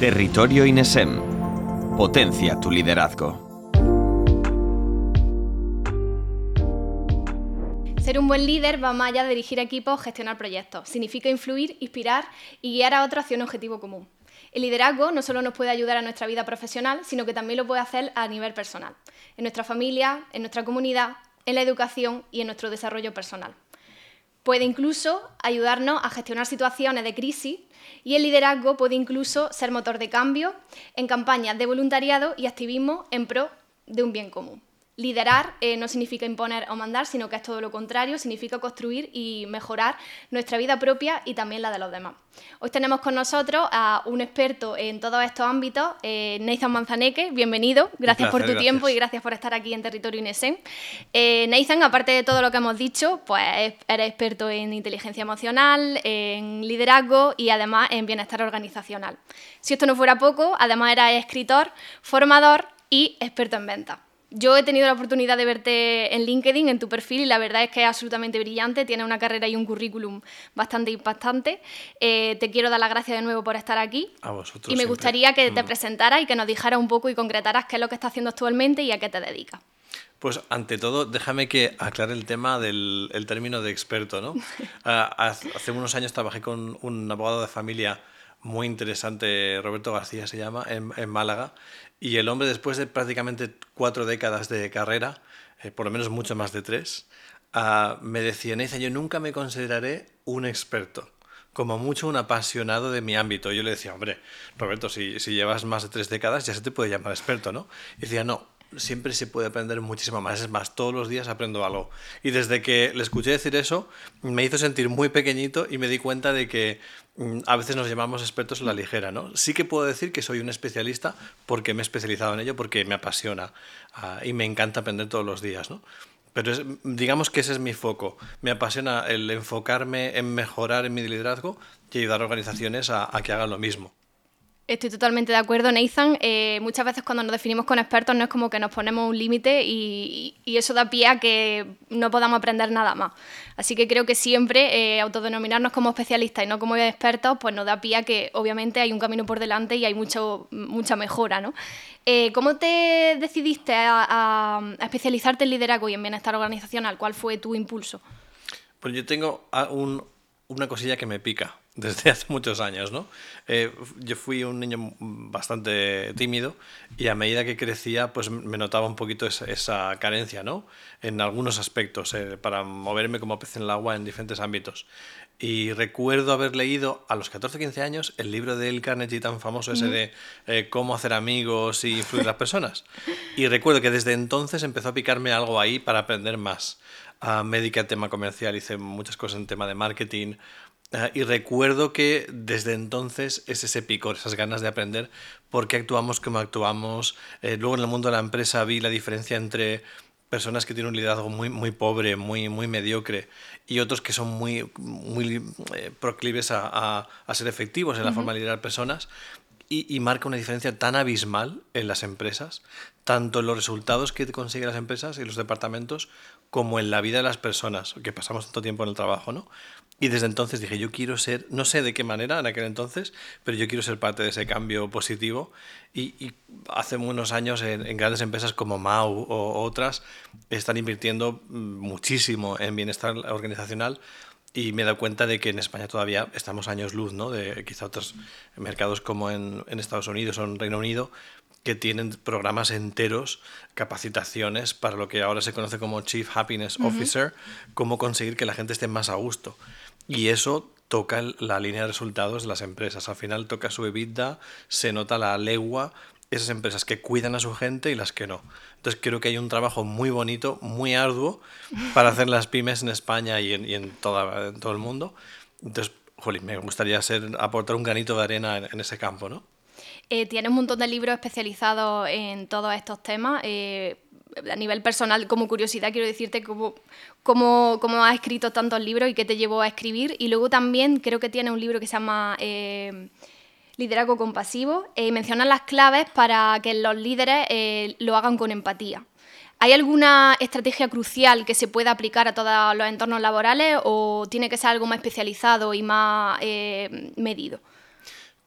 Territorio INESEM. Potencia tu liderazgo. Ser un buen líder va más allá de dirigir equipos, gestionar proyectos. Significa influir, inspirar y guiar a otros hacia un objetivo común. El liderazgo no solo nos puede ayudar a nuestra vida profesional, sino que también lo puede hacer a nivel personal, en nuestra familia, en nuestra comunidad, en la educación y en nuestro desarrollo personal. Puede incluso ayudarnos a gestionar situaciones de crisis y el liderazgo puede incluso ser motor de cambio en campañas de voluntariado y activismo en pro de un bien común. Liderar eh, no significa imponer o mandar, sino que es todo lo contrario, significa construir y mejorar nuestra vida propia y también la de los demás. Hoy tenemos con nosotros a un experto en todos estos ámbitos, eh, Nathan Manzaneque, bienvenido, gracias por tu tiempo y gracias por estar aquí en Territorio INESEN. Eh, Nathan, aparte de todo lo que hemos dicho, pues eres experto en inteligencia emocional, en liderazgo y además en bienestar organizacional. Si esto no fuera poco, además eres escritor, formador y experto en ventas. Yo he tenido la oportunidad de verte en LinkedIn, en tu perfil, y la verdad es que es absolutamente brillante, tiene una carrera y un currículum bastante impactante. Eh, te quiero dar las gracias de nuevo por estar aquí. A vosotros. Y me gustaría que te mm. presentaras y que nos dijeras un poco y concretaras qué es lo que estás haciendo actualmente y a qué te dedicas. Pues ante todo, déjame que aclare el tema del término de experto. ¿no? Ah, hace unos años trabajé con un abogado de familia muy interesante, Roberto García se llama, en, en Málaga, y el hombre, después de prácticamente cuatro décadas de carrera, eh, por lo menos mucho más de tres, uh, me decía, Nathan, yo nunca me consideraré un experto, como mucho un apasionado de mi ámbito. Yo le decía, hombre, Roberto, si, si llevas más de tres décadas ya se te puede llamar experto, ¿no? Y decía, no, siempre se puede aprender muchísimo más. Es más, todos los días aprendo algo. Y desde que le escuché decir eso, me hizo sentir muy pequeñito y me di cuenta de que mm, a veces nos llamamos expertos en la ligera, ¿no? Sí que puedo decir que soy un especialista porque me he especializado en ello, porque me apasiona ah, y me encanta aprender todos los días, ¿no? Pero digamos que ese es mi foco. Me apasiona el enfocarme en mejorar mi liderazgo y ayudar a organizaciones a que hagan lo mismo. Estoy totalmente de acuerdo, Nathan. Eh, muchas veces cuando nos definimos con expertos no es como que nos ponemos un límite y, eso da pie a que no podamos aprender nada más. Así que creo que siempre eh, autodenominarnos como especialistas y no como expertos, pues nos da pie a que obviamente hay un camino por delante y hay mucha mejora. ¿no? Eh, ¿Cómo te decidiste a, especializarte en liderazgo y en bienestar organizacional? ¿Cuál fue tu impulso? Pues yo tengo una cosilla que me pica desde hace muchos años, ¿no? Eh, yo fui un niño bastante tímido y a medida que crecía, pues me notaba un poquito esa, carencia, ¿no? En algunos aspectos, eh, para moverme como pez en el agua en diferentes ámbitos. Y recuerdo haber leído a los 14 15 años el libro de El Carnegie tan famoso ese de eh, cómo hacer amigos y influir en las personas. Y recuerdo que desde entonces empezó a picarme algo ahí para aprender más. A médica tema comercial, hice muchas cosas en tema de marketing, Ah, y recuerdo que desde entonces es ese picor, esas ganas de aprender por qué actuamos como actuamos. Eh, luego en el mundo de la empresa vi la diferencia entre personas que tienen un liderazgo muy, muy pobre, muy, muy mediocre, y otros que son muy, muy eh, proclives a, a, ser efectivos en la forma de liderar personas. Y, y, marca una diferencia tan abismal en las empresas, tanto en los resultados que consiguen las empresas y los departamentos, como en la vida de las personas, que pasamos tanto tiempo en el trabajo, ¿no? Y desde entonces dije, yo quiero ser, no sé de qué manera en aquel entonces, pero yo quiero ser parte de ese cambio positivo. Y, hace unos años en, grandes empresas como Mau o otras están invirtiendo muchísimo en bienestar organizacional. Y me he dado cuenta de que en España todavía estamos años luz, ¿no? De quizá otros mercados como en, en Estados Unidos o en Reino Unido, que tienen programas enteros, capacitaciones para lo que ahora se conoce como Chief Happiness Officer, cómo conseguir que la gente esté más a gusto. Y eso toca la línea de resultados de las empresas. Al final toca su EBITDA, se nota la legua, esas empresas que cuidan a su gente y las que no. Entonces creo que hay un trabajo muy bonito, muy arduo para hacer las pymes en España y en, toda, todo el mundo. Entonces, jolín, me gustaría ser, aportar un granito de arena en, ese campo, ¿no? Eh, tiene un montón de libros especializados en todos estos temas. Eh, a nivel personal, como curiosidad, quiero decirte cómo, has escrito tantos libros y qué te llevó a escribir. Y luego también creo que tiene un libro que se llama eh, Liderazgo Compasivo eh, menciona las claves para que los líderes eh, lo hagan con empatía. ¿Hay alguna estrategia crucial que se pueda aplicar a todos los entornos laborales o tiene que ser algo más especializado y más medido?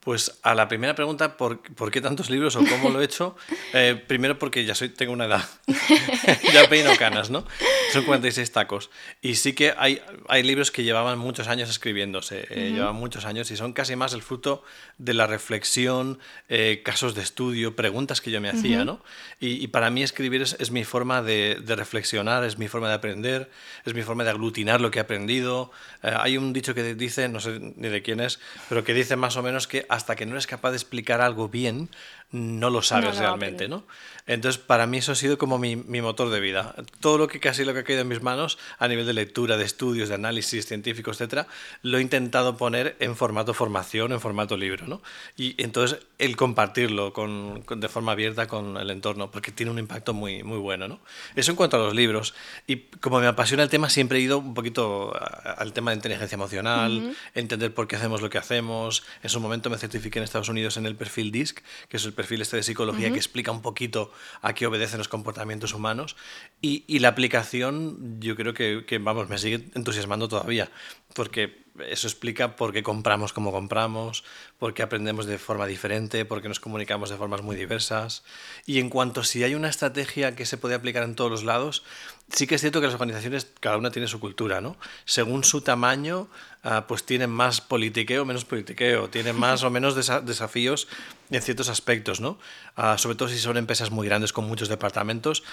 Pues a la primera pregunta, ¿por, ¿por qué tantos libros o cómo lo he hecho? Eh, primero porque ya soy, tengo una edad, ya peino canas, ¿no? Son 46 tacos. Y sí que hay, hay libros que llevaban muchos años escribiéndose, eh, llevaban muchos años y son casi más el fruto de la reflexión, eh, casos de estudio, preguntas que yo me hacía, ¿no? Y, y, para mí escribir es, es mi forma de, de, reflexionar, es mi forma de aprender, es mi forma de aglutinar lo que he aprendido. hay un dicho que dice, no sé ni de quién es, pero que dice más o menos que hasta que no eres capaz de explicar algo bien, no lo sabes no, realmente, ¿no? Entonces, para mí eso ha sido como mi, mi, motor de vida. Todo lo que casi lo que ha caído en mis manos, a nivel de lectura, de estudios, de análisis científico, etcétera, lo he intentado poner en formato formación, en formato libro, ¿no? Y entonces, el compartirlo con, con, de forma abierta con el entorno, porque tiene un impacto muy, muy bueno, ¿no? Eso en cuanto a los libros. Y como me apasiona el tema, siempre he ido un poquito al tema de inteligencia emocional, uh -huh. entender por qué hacemos lo que hacemos. En su momento me certifiqué en Estados Unidos en el perfil DISC, que es el perfil este de psicología uh -huh. que explica un poquito a qué obedecen los comportamientos humanos. Y, y la aplicación, yo creo que, que, vamos, me sigue entusiasmando todavía, porque eso explica por qué compramos como compramos, por qué aprendemos de forma diferente, por qué nos comunicamos de formas muy diversas. Y en cuanto a si hay una estrategia que se puede aplicar en todos los lados, sí que es cierto que las organizaciones, cada una tiene su cultura, ¿no? Según su tamaño, uh, pues tienen más politiqueo o menos politiqueo, tienen más o menos desa desafíos en ciertos aspectos, ¿no? Uh, sobre todo si son empresas muy grandes con muchos departamentos,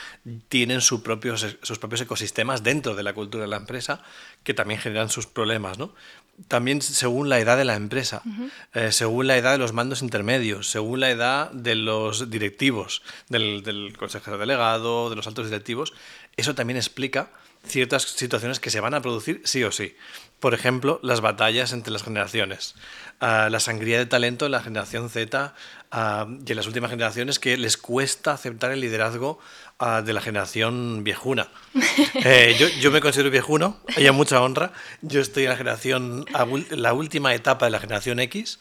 tienen su propios, sus propios ecosistemas dentro de la cultura de la empresa que también generan sus problemas, ¿no? También según la edad de la empresa, uh -huh. eh, según la edad de los mandos intermedios, según la edad de los directivos, del, del consejero delegado, de los altos directivos, eso también explica ciertas situaciones que se van a producir sí o sí. Por ejemplo, las batallas entre las generaciones, uh, la sangría de talento en la generación Z uh, y en las últimas generaciones que les cuesta aceptar el liderazgo uh, de la generación viejuna. Eh, yo, yo, me considero viejuno, hay mucha honra. Yo estoy en la generación, la última etapa de la generación X.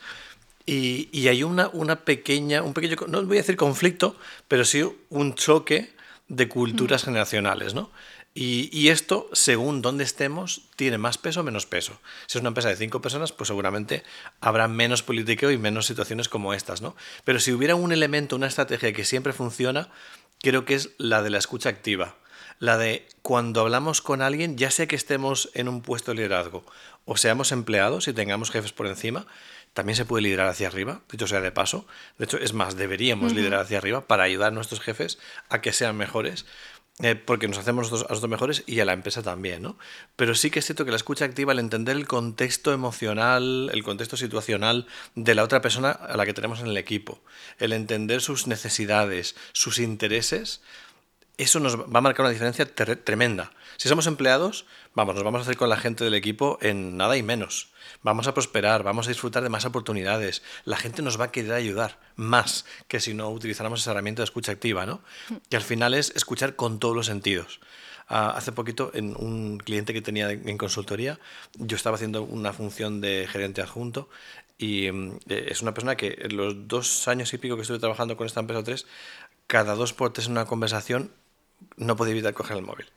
Y, y hay una, una pequeña, un pequeño, no voy a decir conflicto, pero sí un choque de culturas generacionales, ¿no? Y, y, esto, según dónde estemos, tiene más peso o menos peso. Si es una empresa de cinco personas, pues seguramente habrá menos politiqueo y menos situaciones como estas, ¿no? Pero si hubiera un elemento, una estrategia que siempre funciona, creo que es la de la escucha activa. La de cuando hablamos con alguien, ya sea que estemos en un puesto de liderazgo o seamos empleados y tengamos jefes por encima, también se puede liderar hacia arriba, dicho sea de paso. De hecho, es más, deberíamos uh -huh. liderar hacia arriba para ayudar a nuestros jefes a que sean mejores. Eh, porque nos hacemos nosotros, a nosotros mejores y a la empresa también, ¿no? Pero sí que es cierto que la escucha activa, al entender el contexto emocional, el contexto situacional de la otra persona a la que tenemos en el equipo, el entender sus necesidades, sus intereses, eso nos va a marcar una diferencia tremenda. Si somos empleados, vamos, nos vamos a hacer con la gente del equipo en nada y menos. Vamos a prosperar, vamos a disfrutar de más oportunidades. La gente nos va a querer ayudar más que si no utilizáramos esa herramienta de escucha activa, ¿no? Y al final es escuchar con todos los sentidos. Uh, hace poquito, en un cliente que tenía en consultoría, yo estaba haciendo una función de gerente adjunto y eh, es una persona que en los dos años y pico que estuve trabajando con esta empresa o tres, cada dos por tres en una conversación no podía evitar coger el móvil.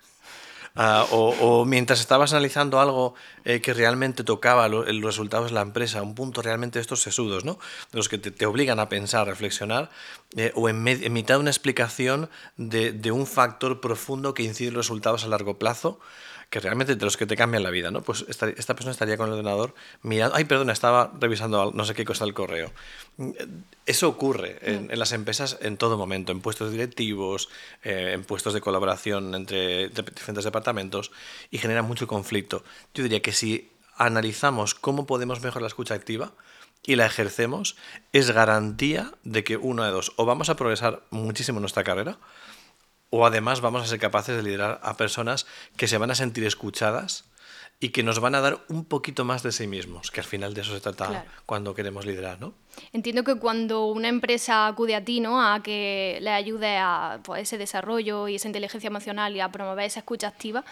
Uh, o, o, mientras estabas analizando algo eh, que realmente tocaba lo, los resultados de la empresa, un punto realmente de estos sesudos, ¿no? de los que te, obligan a pensar, reflexionar, eh, o en, en, mitad de una explicación de, de, un factor profundo que incide en los resultados a largo plazo, que realmente de los que te cambian la vida, ¿no? Pues esta, esta persona estaría con el ordenador mirando, ay, perdona, estaba revisando no sé qué cosa el correo. Eso ocurre en, en, las empresas en todo momento, en puestos directivos, eh, en puestos de colaboración entre diferentes departamentos y genera mucho conflicto. Yo diría que si analizamos cómo podemos mejorar la escucha activa y la ejercemos, es garantía de que uno de dos, o vamos a progresar muchísimo en nuestra carrera, o además vamos a ser capaces de liderar a personas que se van a sentir escuchadas y que nos van a dar un poquito más de sí mismos, que al final de eso se trata claro. cuando queremos liderar, ¿no? Entiendo que cuando una empresa acude a ti, ¿no? A que le ayude a pues, ese desarrollo y esa inteligencia emocional y a promover esa escucha activa,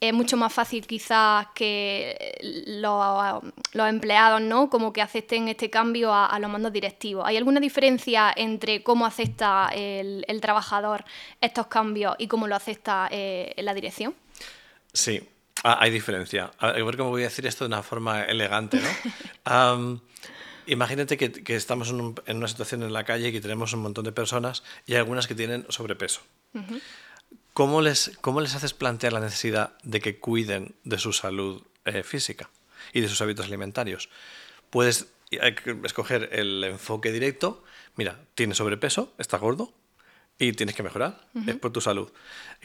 es mucho más fácil quizás que los, los, empleados ¿no? como que acepten este cambio a, a, los mandos directivos. ¿Hay alguna diferencia entre cómo acepta el, el trabajador estos cambios y cómo lo acepta eh, la dirección? Sí, ah, hay diferencia. A ver cómo voy a decir esto de una forma elegante. ¿no? um, imagínate que, que estamos en, un- en una situación en la calle y que tenemos un montón de personas y hay algunas que tienen sobrepeso. ¿Cómo, les, ¿Cómo les haces plantear la necesidad de que cuiden de su salud eh, física y de sus hábitos alimentarios? Puedes escoger el enfoque directo. Mira, tienes sobrepeso, estás gordo y tienes que mejorar. Es por tu salud.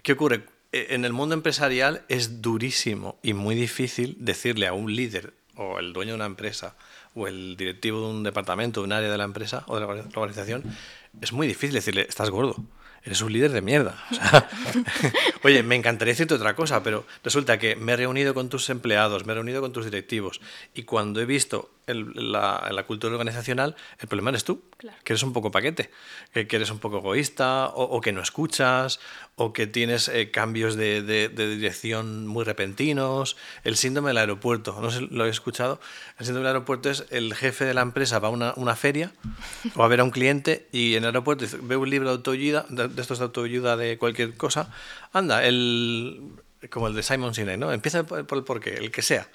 ¿Qué ocurre? Eh, En el mundo empresarial es durísimo y muy difícil decirle a un líder o el dueño de una empresa o el directivo de un departamento, de un área de la empresa o de la organización, es muy difícil decirle, estás gordo. Eres un líder de mierda. O sea, oye, me encantaría decirte otra cosa, pero resulta que me he reunido con tus empleados, me he reunido con tus directivos y cuando he visto el- la, la cultura organizacional, el problema eres tú, Claro. que eres un poco paquete, que, que eres un poco egoísta o, o que no escuchas o que tienes eh, cambios de, de- de dirección muy repentinos. El síndrome del aeropuerto, no sé lo he escuchado. El síndrome del aeropuerto es el jefe de la empresa va a una, una feria o a ver a un cliente y en el aeropuerto dice, ve un libro de autoayuda, de, de estos de autoayuda de cualquier cosa. Anda, el, como el de Simon Sinek, ¿no? Empieza por, el porqué, el que sea.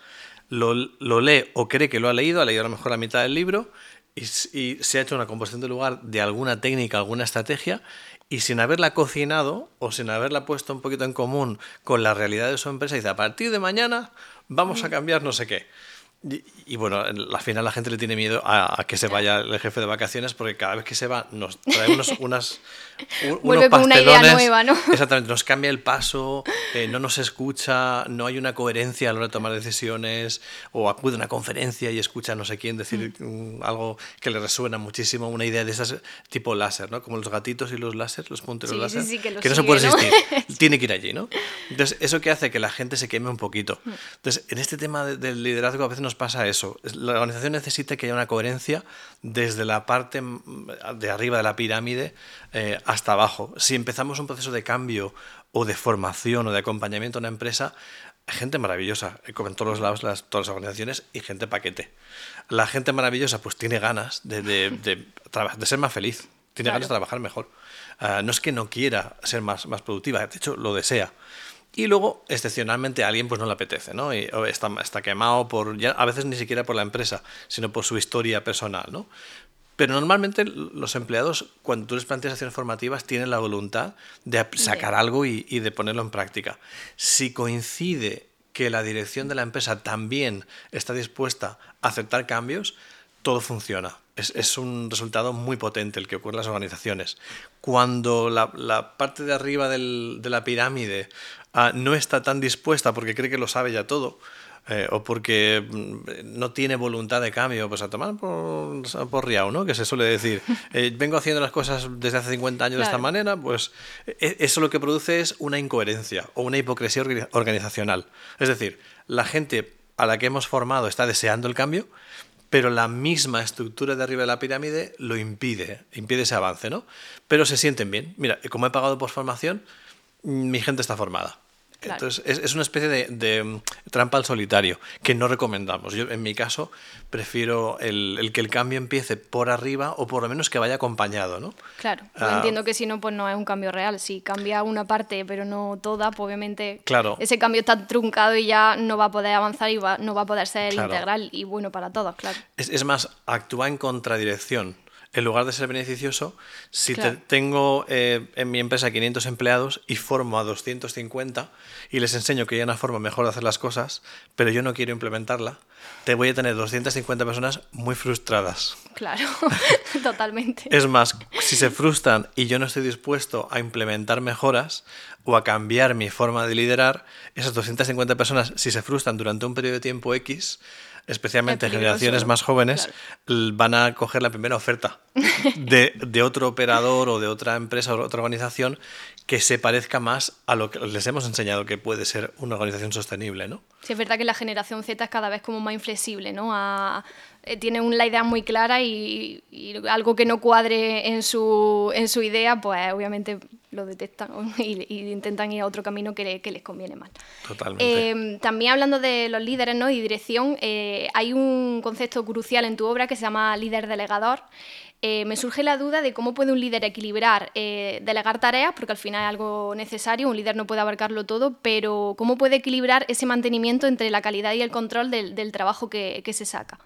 Lo, lo lee o cree que lo ha leído, ha leído a lo mejor la mitad del libro y se ha hecho una composición de lugar de alguna técnica, alguna estrategia, y sin haberla cocinado o sin haberla puesto un poquito en común con la realidad de su empresa, dice, a partir de mañana vamos a cambiar no sé qué. Y, y bueno, en- al final la gente le tiene miedo a, a que se vaya el jefe de vacaciones porque cada vez que se va nos trae unos, unas, un- unos con una idea pastelones. nueva, ¿no? Exactamente, nos cambia el paso, eh, no nos escucha, no hay una coherencia a la hora de tomar decisiones, o acude a una conferencia y escucha a no sé quién decir mm, algo que le resuena muchísimo, una idea de esas tipo láser, ¿no? Como los gatitos y los láser, los punteros Sí, sí, láser, sí, que lo no se sigue, puede ¿no? resistir, tiene que ir allí, ¿no? Entonces, eso que hace que la gente se queme un poquito. Mm. Entonces, en este tema de- del liderazgo a veces nos pasa eso. Es- La organización necesita que haya una coherencia desde la parte mm, de arriba de la pirámide eh, hasta abajo. Si empezamos un proceso de cambio o de formación o de acompañamiento a una empresa, gente maravillosa, eh, como en todos los lados, las, todas las organizaciones, y gente paquete. La gente maravillosa pues tiene ganas de, de- de traba- de ser más feliz, tiene Claro. ganas de trabajar mejor. Ah, no es que no quiera ser más, más productiva, de hecho lo desea. Y luego, excepcionalmente, a alguien pues no le apetece, ¿no? Y, está, está quemado por, ya, a veces ni siquiera por la empresa, sino por su historia personal, ¿no? Pero normalmente los empleados, cuando tú les planteas acciones formativas, tienen la voluntad de sacar algo y, y de ponerlo en práctica. Si coincide que la dirección de la empresa también está dispuesta a aceptar cambios, todo funciona. Es, es un resultado muy potente el que ocurre en las organizaciones. Cuando la, la parte de arriba del- de la pirámide ah, no está tan dispuesta porque cree que lo sabe ya todo, eh, o porque mm, no tiene voluntad de cambio, pues a tomar por, por riao, ¿no? Que se suele decir. Eh, vengo haciendo las cosas desde hace 50 años de esta manera, pues e- eso lo que produce es una incoherencia o una hipocresía orga- organizacional. Es decir, la gente a la que hemos formado está deseando el cambio, pero la misma estructura de arriba de la pirámide lo impide, impide ese avance, ¿no? Pero se sienten bien. Mira, como he pagado por formación, mi gente está formada. Claro. Entonces, es, es una especie de, de, mm, trampa al solitario que no recomendamos. Yo, en mi caso, prefiero el, el que el cambio empiece por arriba o por lo menos que vaya acompañado, ¿no? Claro, Ah. entiendo que si no, pues no es un cambio real. Si cambia una parte, pero no toda, pues obviamente Claro. ese cambio está truncado y ya no va a poder avanzar y va- no va a poder ser Claro. integral y bueno para todos, claro. Es, es más, actúa en contradirección. En lugar de ser beneficioso, si te- tengo eh, en mi empresa 500 empleados y formo a 250 y les enseño que hay una forma mejor de hacer las cosas, pero yo no quiero implementarla, te voy a tener 250 personas muy frustradas. Claro, totalmente. Es más, si se frustran y yo no estoy dispuesto a implementar mejoras o a cambiar mi forma de liderar, esas 250 personas, si se frustran durante un periodo de tiempo X, especialmente generaciones más jóvenes, van a coger la primera oferta de, de otro operador o de otra empresa o otra organización que se parezca más a lo que les hemos enseñado que puede ser una organización sostenible, ¿no? Sí, es verdad que la generación Z es cada vez como más inflexible, ¿no? A- eh, tiene una idea muy clara y, y algo que no cuadre en su, en su idea, pues obviamente lo detectan y, y intentan ir a otro camino que, le- que les conviene más. Totalmente. Eh, también hablando de los líderes ¿no? y dirección, eh, hay un concepto crucial en tu obra que se llama líder delegador. Eh, me surge la duda de cómo puede un líder equilibrar, delegar tareas, porque al final es algo necesario, un líder no puede abarcarlo todo, pero cómo puede equilibrar ese mantenimiento entre la calidad y el control del, del trabajo que, que se saca.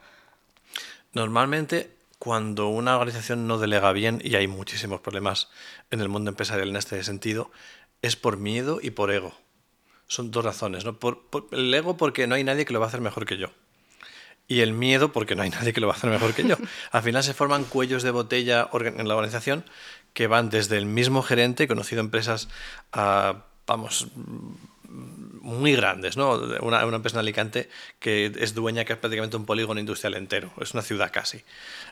Normalmente, cuando una organización no delega bien, y hay muchísimos problemas en el mundo empresarial en este sentido, es por miedo y por ego. Son dos razones. ¿no? Por, el ego porque no hay nadie que lo va a hacer mejor que yo. Y el miedo porque no hay nadie que lo va a hacer mejor que yo. Al final se forman cuellos de botella en la organización que van desde el mismo gerente, conocido empresas, a, vamos, muy grandes, ¿no? Una, empresa en Alicante que es dueña que es prácticamente un polígono industrial entero, es una ciudad casi.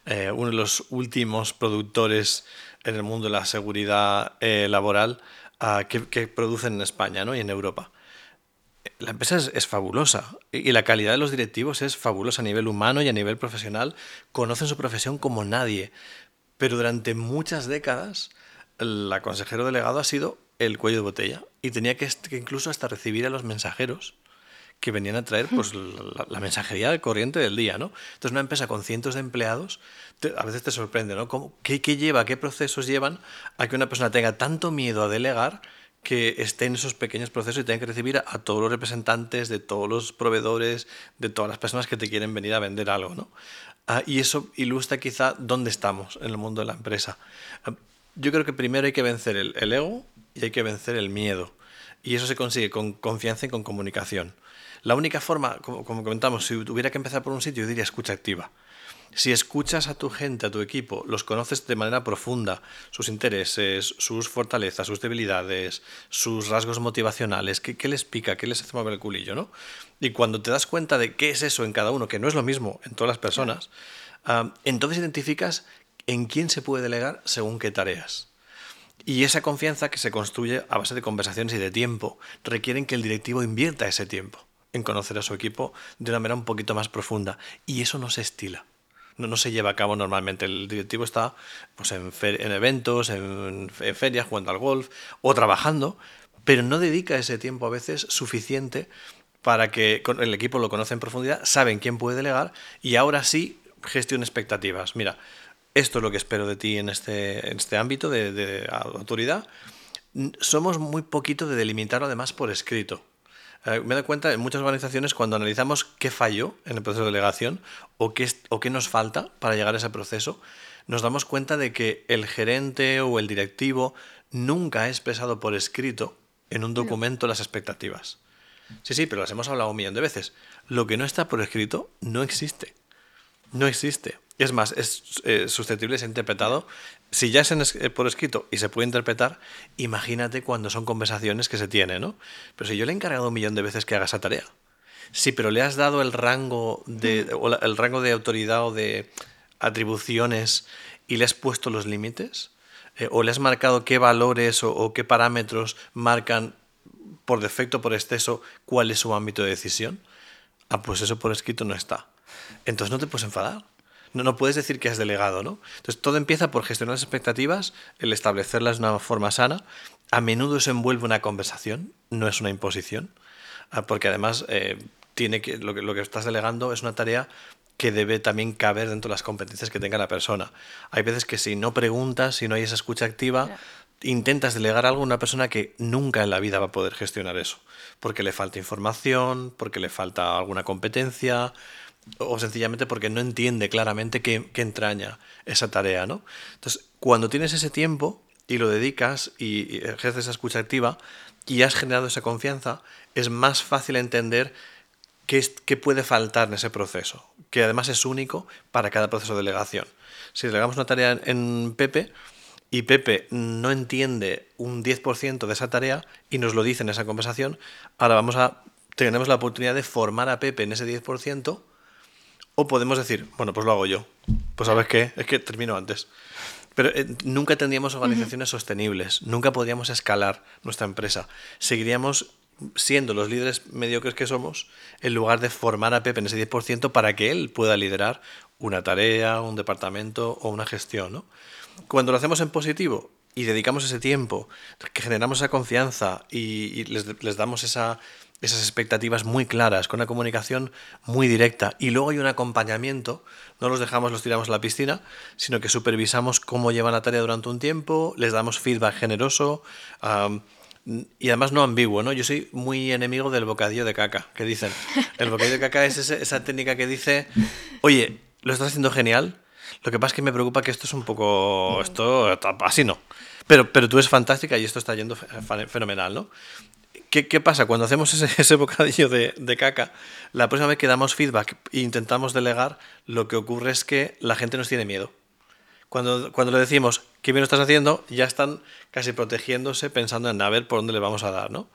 Eh, uno de los últimos productores en el mundo de la seguridad eh, laboral uh, que, producen en España ¿no? y en Europa. La empresa es, es, fabulosa y la calidad de los directivos es fabulosa a nivel humano y a nivel profesional. Conocen su profesión como nadie, pero durante muchas décadas la consejero delegado ha sido el cuello de botella y tenía que, que incluso hasta recibir a los mensajeros que venían a traer pues, la, la, mensajería corriente del día, ¿no? Entonces una empresa con cientos de empleados, te, a veces te sorprende, ¿no? ¿Cómo, qué, qué, lleva, qué procesos llevan a que una persona tenga tanto miedo a delegar que esté en esos pequeños procesos y tenga que recibir a, a, todos los representantes de todos los proveedores, de todas las personas que te quieren venir a vender algo, ¿no? Ah, y eso ilustra quizá dónde estamos en el mundo de la empresa. Ah, yo creo que primero hay que vencer el, el ego y hay que vencer el miedo. Y eso se consigue con confianza y con comunicación. La única forma, como, como, comentamos, si tuviera que empezar por un sitio, yo diría escucha activa. Si escuchas a tu gente, a tu equipo, los conoces de manera profunda, sus intereses, sus fortalezas, sus debilidades, sus rasgos motivacionales, qué, qué les pica, qué les hace mover el culillo, ¿no? Y cuando te das cuenta de qué es eso en cada uno, que no es lo mismo en todas las personas, uh, entonces identificas en quién se puede delegar según qué tareas. Y esa confianza que se construye a base de conversaciones y de tiempo requieren que el directivo invierta ese tiempo en conocer a su equipo de una manera un poquito más profunda. Y eso no se estila. No, no se lleva a cabo normalmente. El directivo está pues, en, en eventos, en, ferias, jugando al golf o trabajando, pero no dedica ese tiempo a veces suficiente para que el equipo lo conoce en profundidad, saben quién puede delegar y ahora sí gestione expectativas. Mira, esto es lo que espero de ti en este, en este ámbito de, de autoridad. Somos muy poquito de delimitarlo además por escrito. Eh, me doy cuenta en muchas organizaciones cuando analizamos qué falló en el proceso de delegación o qué, o qué nos falta para llegar a ese proceso, nos damos cuenta de que el gerente o el directivo nunca ha expresado por escrito en un documento las expectativas. Sí, sí, pero las hemos hablado un millón de veces. Lo que no está por escrito no existe. No existe. Es más, es eh, susceptible de ser interpretado. Si ya es en, eh, por escrito y se puede interpretar, imagínate cuando son conversaciones que se tienen, ¿no? Pero si yo le he encargado un millón de veces que haga esa tarea, sí, pero le has dado el rango de, o la, el rango de autoridad o de atribuciones y le has puesto los límites, eh, o le has marcado qué valores o, o qué parámetros marcan por defecto, por exceso, cuál es su ámbito de decisión, ah, pues eso por escrito no está. Entonces no te puedes enfadar. No, no puedes decir que has delegado, ¿no? Entonces todo empieza por gestionar las expectativas, el establecerlas de una forma sana. A menudo se envuelve una conversación, no es una imposición, ah, porque además eh, tiene que, lo, que, lo que estás delegando es una tarea que debe también caber dentro de las competencias que tenga la persona. Hay veces que si no preguntas, si no hay esa escucha activa, intentas delegar algo a una persona que nunca en la vida va a poder gestionar eso, porque le falta información, porque le falta alguna competencia, o sencillamente porque no entiende claramente qué, qué, entraña esa tarea, ¿no? Entonces, cuando tienes ese tiempo y lo dedicas y, ejerces esa escucha activa y has generado esa confianza, es más fácil entender qué, es, qué puede faltar en ese proceso, que además es único para cada proceso de delegación. Si delegamos una tarea en, en Pepe, y Pepe no entiende un 10% de esa tarea y nos lo dice en esa conversación, ahora vamos a tenemos la oportunidad de formar a Pepe en ese 10% o podemos decir, bueno, pues lo hago yo. Pues sabes qué, es que termino antes. Pero eh, nunca tendríamos organizaciones uh -huh. sostenibles, nunca podríamos escalar nuestra empresa. Seguiríamos siendo los líderes mediocres que somos, en lugar de formar a Pepe en ese 10% para que él pueda liderar una tarea, un departamento o una gestión. ¿no? Cuando lo hacemos en positivo y dedicamos ese tiempo, que generamos esa confianza y, y les, les damos esa esas expectativas muy claras, con una comunicación muy directa y luego hay un acompañamiento, no los dejamos, los tiramos a la piscina, sino que supervisamos cómo llevan la tarea durante un tiempo, les damos feedback generoso y además no ambiguo, ¿no? Yo soy muy enemigo del bocadillo de caca, que dicen. El bocadillo de caca es ese, esa técnica que dice, oye, lo estás haciendo genial. Lo que pasa es que me preocupa que esto es un poco. Esto así no. Pero, pero tú eres fantástica y esto está yendo fenomenal, ¿no? ¿Qué, ¿Qué, pasa? Cuando hacemos ese, bocadillo de, de, caca, la próxima vez que damos feedback e intentamos delegar, lo que ocurre es que la gente nos tiene miedo. Cuando, cuando le decimos, qué bien estás haciendo, ya están casi protegiéndose pensando en a ver por dónde le vamos a dar, ¿no?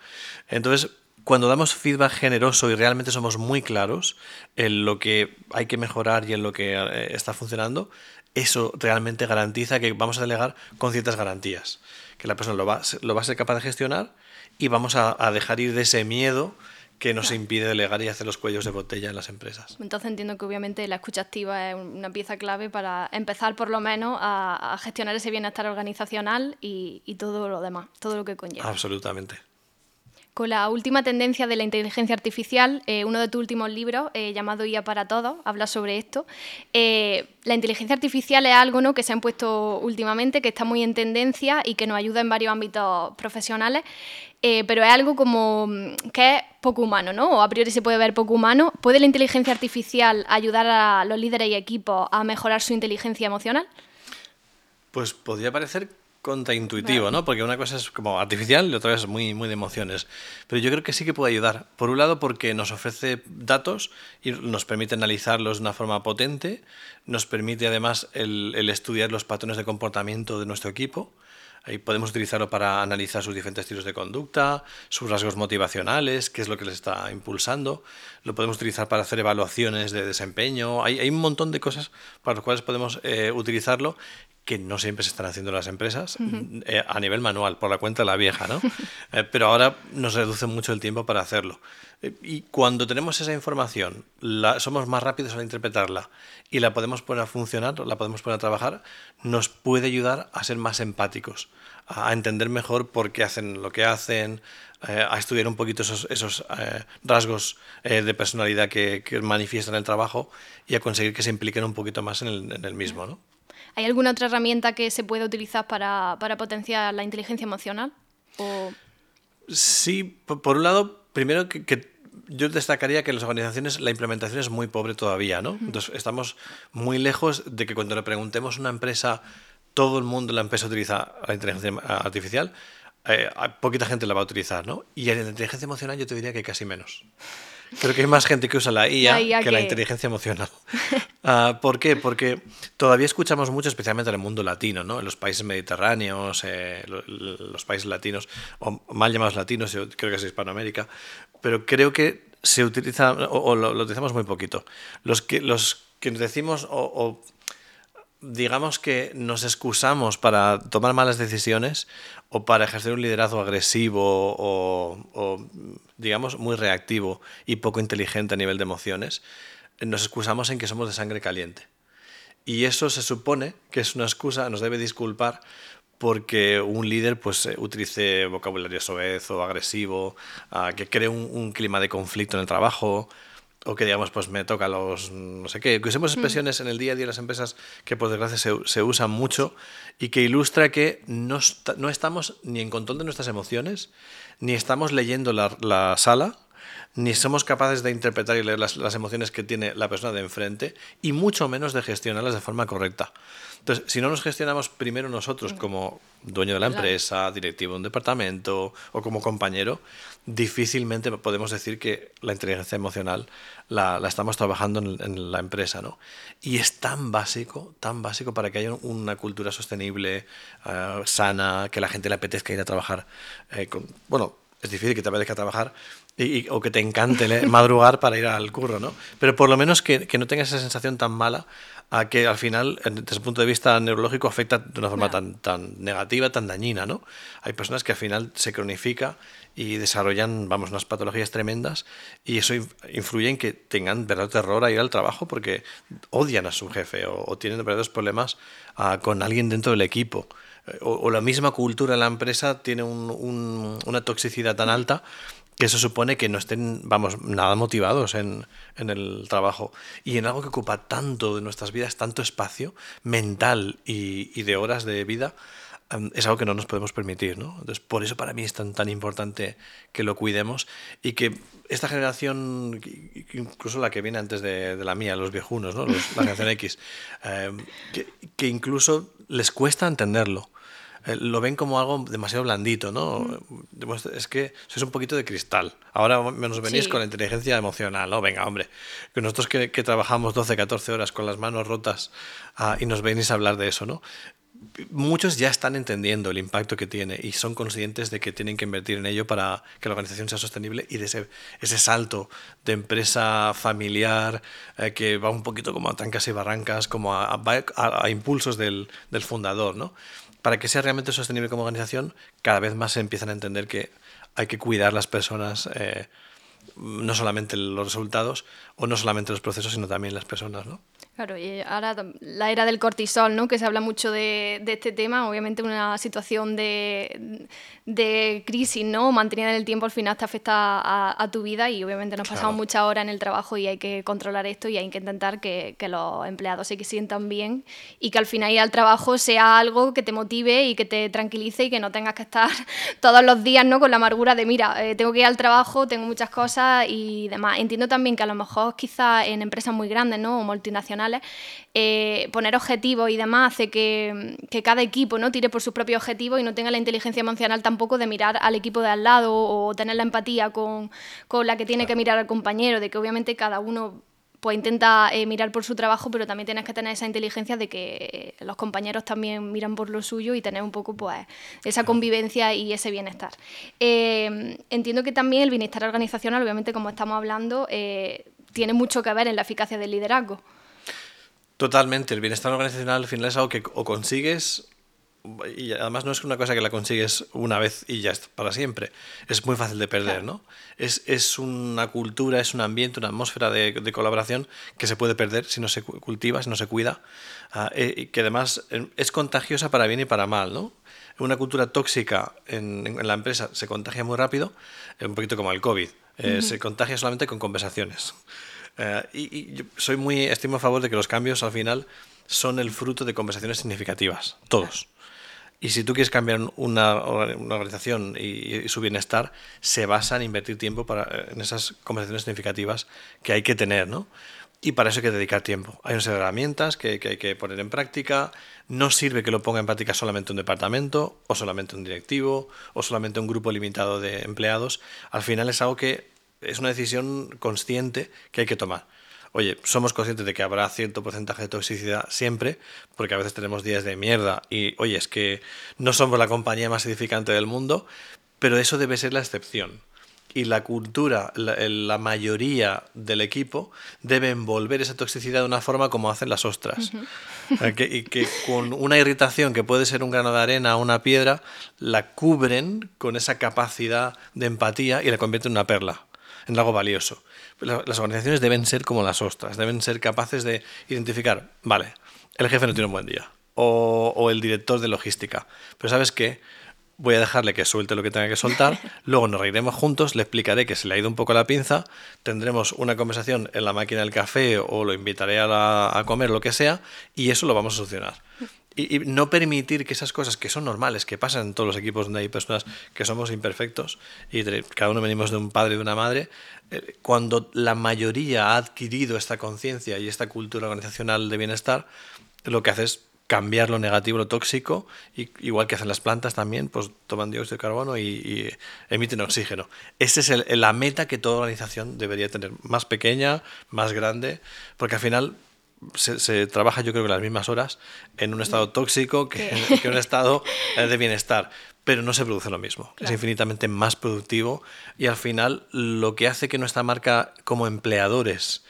Entonces, cuando damos feedback generoso y realmente somos muy claros en lo que hay que mejorar y en lo que eh, está funcionando, eso realmente garantiza que vamos a delegar con ciertas garantías. Que la persona lo va, lo va a ser capaz de gestionar y vamos a, a dejar ir de ese miedo que nos impide delegar y hacer los cuellos de botella en las empresas. Entonces entiendo que obviamente la escucha activa es una pieza clave para empezar por lo menos a, a gestionar ese bienestar organizacional y, y, todo lo demás, todo lo que conlleva. Absolutamente. Con la última tendencia de la inteligencia artificial, eh, uno de tus últimos libros, eh, llamado IA para Todos, habla sobre esto. Eh, la inteligencia artificial es algo ¿no? que se ha impuesto últimamente, que está muy en tendencia y que nos ayuda en varios ámbitos profesionales, pero es algo como mm, que es poco humano, ¿no? O a priori se puede ver poco humano. ¿Puede la inteligencia artificial ayudar a los líderes y equipos a mejorar su inteligencia emocional? Pues podría parecer contraintuitivo, ¿no? Porque una cosa es como artificial y otra es muy, muy de emociones. Pero yo creo que sí que puede ayudar. Por un lado, porque nos ofrece datos y nos permite analizarlos de una forma potente, nos permite además el, el estudiar los patrones de comportamiento de nuestro equipo. Ahí podemos utilizarlo para analizar sus diferentes estilos de conducta, sus rasgos motivacionales, qué es lo que les está impulsando. Lo podemos utilizar para hacer evaluaciones de desempeño. Hay, hay un montón de cosas para las cuales podemos eh, utilizarlo que no siempre se están haciendo las empresas, uh -huh. eh, a nivel manual, por la cuenta de la vieja, ¿no? eh, pero ahora nos reduce mucho el tiempo para hacerlo. Eh, y cuando tenemos esa información, la, somos más rápidos al interpretarla y la podemos poner a funcionar, la podemos poner a trabajar, nos puede ayudar a ser más empáticos, a, a entender mejor por qué hacen lo que hacen, a estudiar un poquito esos, esos rasgos de personalidad que, que, manifiestan el trabajo y a conseguir que se impliquen un poquito más en el, en el mismo, ¿no? ¿Hay alguna otra herramienta que se pueda utilizar para, para potenciar la inteligencia emocional? ¿O... Sí, por, un lado, primero que, que, yo destacaría que en las organizaciones la implementación es muy pobre todavía, ¿no? Entonces estamos muy lejos de que cuando le preguntemos a una empresa, todo el mundo en la empresa utiliza la inteligencia artificial, eh, poquita gente la va a utilizar, ¿no? Y en la inteligencia emocional yo te diría que casi menos. Creo que hay más gente que usa la IA, la IA que, que, la inteligencia emocional. Uh, ¿Por qué? Porque todavía escuchamos mucho, especialmente en el mundo latino, ¿no? en los países mediterráneos, eh, los, países latinos, o mal llamados latinos, yo creo que es Hispanoamérica, pero creo que se utiliza, o, o lo, lo, utilizamos muy poquito. Los que, los que decimos, o, o digamos que nos excusamos para tomar malas decisiones o para ejercer un liderazgo agresivo o, digamos, muy reactivo y poco inteligente a nivel de emociones, nos excusamos en que somos de sangre caliente. Y eso se supone que es una excusa, nos debe disculpar porque un líder pues utilice vocabulario soez o agresivo, uh, que cree un clima de conflicto en el trabajo, o que digamos, pues me toca los, no sé qué, que usemos expresiones en el día a día de las empresas que por desgracia se, se usan mucho y que ilustra que no, no, estamos ni en control de nuestras emociones, ni estamos leyendo la, la sala, ni somos capaces de interpretar y leer las, las, emociones que tiene la persona de enfrente, y mucho menos de gestionarlas de forma correcta. Entonces, si no nos gestionamos primero nosotros como dueño de la empresa, directivo de un departamento o como compañero, difícilmente podemos decir que la inteligencia emocional la, la estamos trabajando en, en, la empresa. ¿no? Y es tan básico, tan básico para que haya una cultura sostenible, uh, sana, que la gente le apetezca ir a trabajar. Eh, con, bueno, es difícil que te apetezca trabajar y, o que te encante madrugar para ir al curro, ¿no? Pero por lo menos que, que no tengas esa sensación tan mala a que al final, desde el punto de vista neurológico, afecta de una forma tan, tan negativa, tan dañina, ¿no? Hay personas que al final se cronifica y desarrollan, vamos, unas patologías tremendas y eso influye en que tengan verdadero terror a ir al trabajo porque odian a su jefe o, o tienen verdaderos problemas uh, con alguien dentro del equipo. O, o, la misma cultura en la empresa tiene un, un, una toxicidad tan alta que eso supone que no estén, vamos, nada motivados en, en, el trabajo. Y en algo que ocupa tanto de nuestras vidas, tanto espacio mental y, y de horas de vida, em, es algo que no nos podemos permitir. ¿no? Entonces, por eso para mí es tan, tan importante que lo cuidemos y que esta generación, incluso la que viene antes de, la mía, los viejunos, ¿no? la generación X, em, que incluso les cuesta entenderlo. Eh, lo ven como algo demasiado blandito, ¿no? Es que sois un poquito de cristal. Ahora nos venís con la inteligencia emocional, ¿no? Venga, hombre, que nosotros que, trabajamos 12, 14 horas con las manos rotas ah, y nos venís a hablar de eso, ¿no? muchos ya están entendiendo el impacto que tiene y son conscientes de que tienen que invertir en ello para que la organización sea sostenible y de ese, ese salto de empresa familiar eh, que va un poquito como a tancas y barrancas, como a, a, impulsos del, del, fundador, ¿no? Para que sea realmente sostenible como organización, cada vez más se empiezan a entender que hay que cuidar las personas, eh, no solamente los resultados o no solamente los procesos, sino también las personas, ¿no? Claro, y ahora la era del cortisol, ¿no? que se habla mucho de, de este tema, obviamente una situación de, de, crisis, ¿no? mantenida en el tiempo al final te afecta a, tu vida y obviamente nos pasamos muchas horas en el trabajo y hay que controlar esto y hay que intentar que, que, los empleados se sientan bien y que al final ir al trabajo sea algo que te motive y que te tranquilice y que no tengas que estar todos los días ¿no? con la amargura de, mira, eh, tengo que ir al trabajo, tengo muchas cosas y demás. Entiendo también que a lo mejor quizás en empresas muy grandes ¿no? o multinacionales, eh, poner objetivos y demás hace que, cada equipo ¿no? tire por sus propios objetivos y no tenga la inteligencia emocional tampoco de mirar al equipo de al lado o tener la empatía con, la que tiene que mirar al compañero, de que obviamente cada uno pues intenta eh, mirar por su trabajo, pero también tienes que tener esa inteligencia de que los compañeros también miran por lo suyo y tener un poco pues esa convivencia y ese bienestar. Eh, entiendo que también el bienestar organizacional, obviamente como estamos hablando, tiene mucho que ver en la eficacia del liderazgo. Totalmente, el bienestar organizacional al final es algo que o consigues, y además no es una cosa que la consigues una vez y ya está para siempre, es muy fácil de perder, ¿no? Es, es, una cultura, es un ambiente, una atmósfera de, de, colaboración que se puede perder si no se cultiva, si no se cuida, uh, y que además eh, es contagiosa para bien y para mal, ¿no? Una cultura tóxica en, en la empresa se contagia muy rápido, un poquito como el COVID, eh, se contagia solamente con conversaciones. Eh, y, soy muy, estimo a favor de que los cambios al final son el fruto de conversaciones significativas, todos. Y si tú quieres cambiar una, una organización y, su bienestar, se basa en invertir tiempo para, en esas conversaciones significativas que hay que tener, ¿no? Y para eso hay que dedicar tiempo. Hay unas herramientas que, que, hay que poner en práctica. No sirve que lo ponga en práctica solamente un departamento, o solamente un directivo, o solamente un grupo limitado de empleados. Al final es algo que es una decisión consciente que hay que tomar. Oye, somos conscientes de que habrá cierto porcentaje de toxicidad siempre, porque a veces tenemos días de mierda y, oye, es que no somos la compañía más edificante del mundo, pero eso debe ser la excepción. Y la cultura, la, mayoría del equipo debe envolver esa toxicidad de una forma como hacen las ostras. y que con una irritación que puede ser un grano de arena o una piedra, la cubren con esa capacidad de empatía y la convierten en una perla en algo valioso. Las organizaciones deben ser como las ostras, deben ser capaces de identificar, vale, el jefe no tiene un buen día, o, o el director de logística, pero ¿sabes qué? voy a dejarle que suelte lo que tenga que soltar, luego nos reiremos juntos, le explicaré que se le ha ido un poco la pinza, tendremos una conversación en la máquina del café o lo invitaré a, a comer, lo que sea, y eso lo vamos a solucionar y, no permitir que esas cosas que son normales, que pasan en todos los equipos donde hay personas que somos imperfectos y cada uno venimos de un padre y de una madre, eh, cuando la mayoría ha adquirido esta conciencia y esta cultura organizacional de bienestar, lo que hace es cambiar lo negativo, lo tóxico, y, igual que hacen las plantas también, pues toman dióxido de carbono y, emiten oxígeno. Esa es la meta que toda organización debería tener, más pequeña, más grande, porque al final se, trabaja yo creo que las mismas horas en un estado tóxico que, en un estado eh, de bienestar, pero no se produce lo mismo. Es infinitamente más productivo y al final lo que hace que nuestra marca como empleadores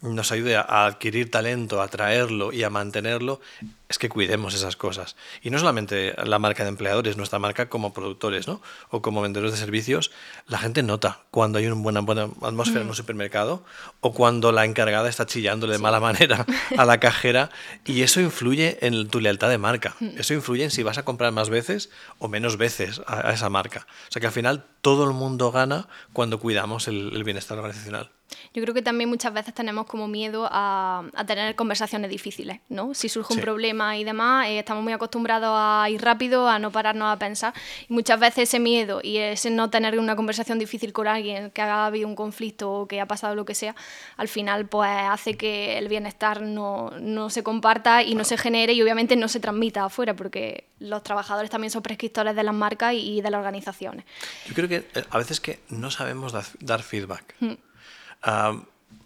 nos ayude a adquirir talento, a atraerlo y a mantenerlo, es que cuidemos esas cosas. Y no solamente la marca de empleadores, nuestra marca como productores ¿no? o como vendedores de servicios, la gente nota cuando hay una buena, buena atmósfera en un mm. supermercado o cuando la encargada está chillándole de mala manera a la cajera y eso influye en tu lealtad de marca. Mm. Eso influye en si vas a comprar más veces o menos veces a, esa marca. O sea que al final todo el mundo gana cuando cuidamos el bienestar organizacional. Yo creo que también muchas veces tenemos como miedo a, tener conversaciones difíciles, ¿no? Si surge un problema problemas y demás, eh, estamos muy acostumbrados a ir rápido, a no pararnos a pensar. Y muchas veces ese miedo y ese no tener una conversación difícil con alguien, que ha habido un conflicto o que ha pasado lo que sea, al final pues hace que el bienestar no, no se comparta y no se genere y obviamente no se transmita afuera, porque los trabajadores también son prescriptores de las marcas y de las organizaciones. Yo creo que eh, a veces que no sabemos dar feedback. Hmm. Ah,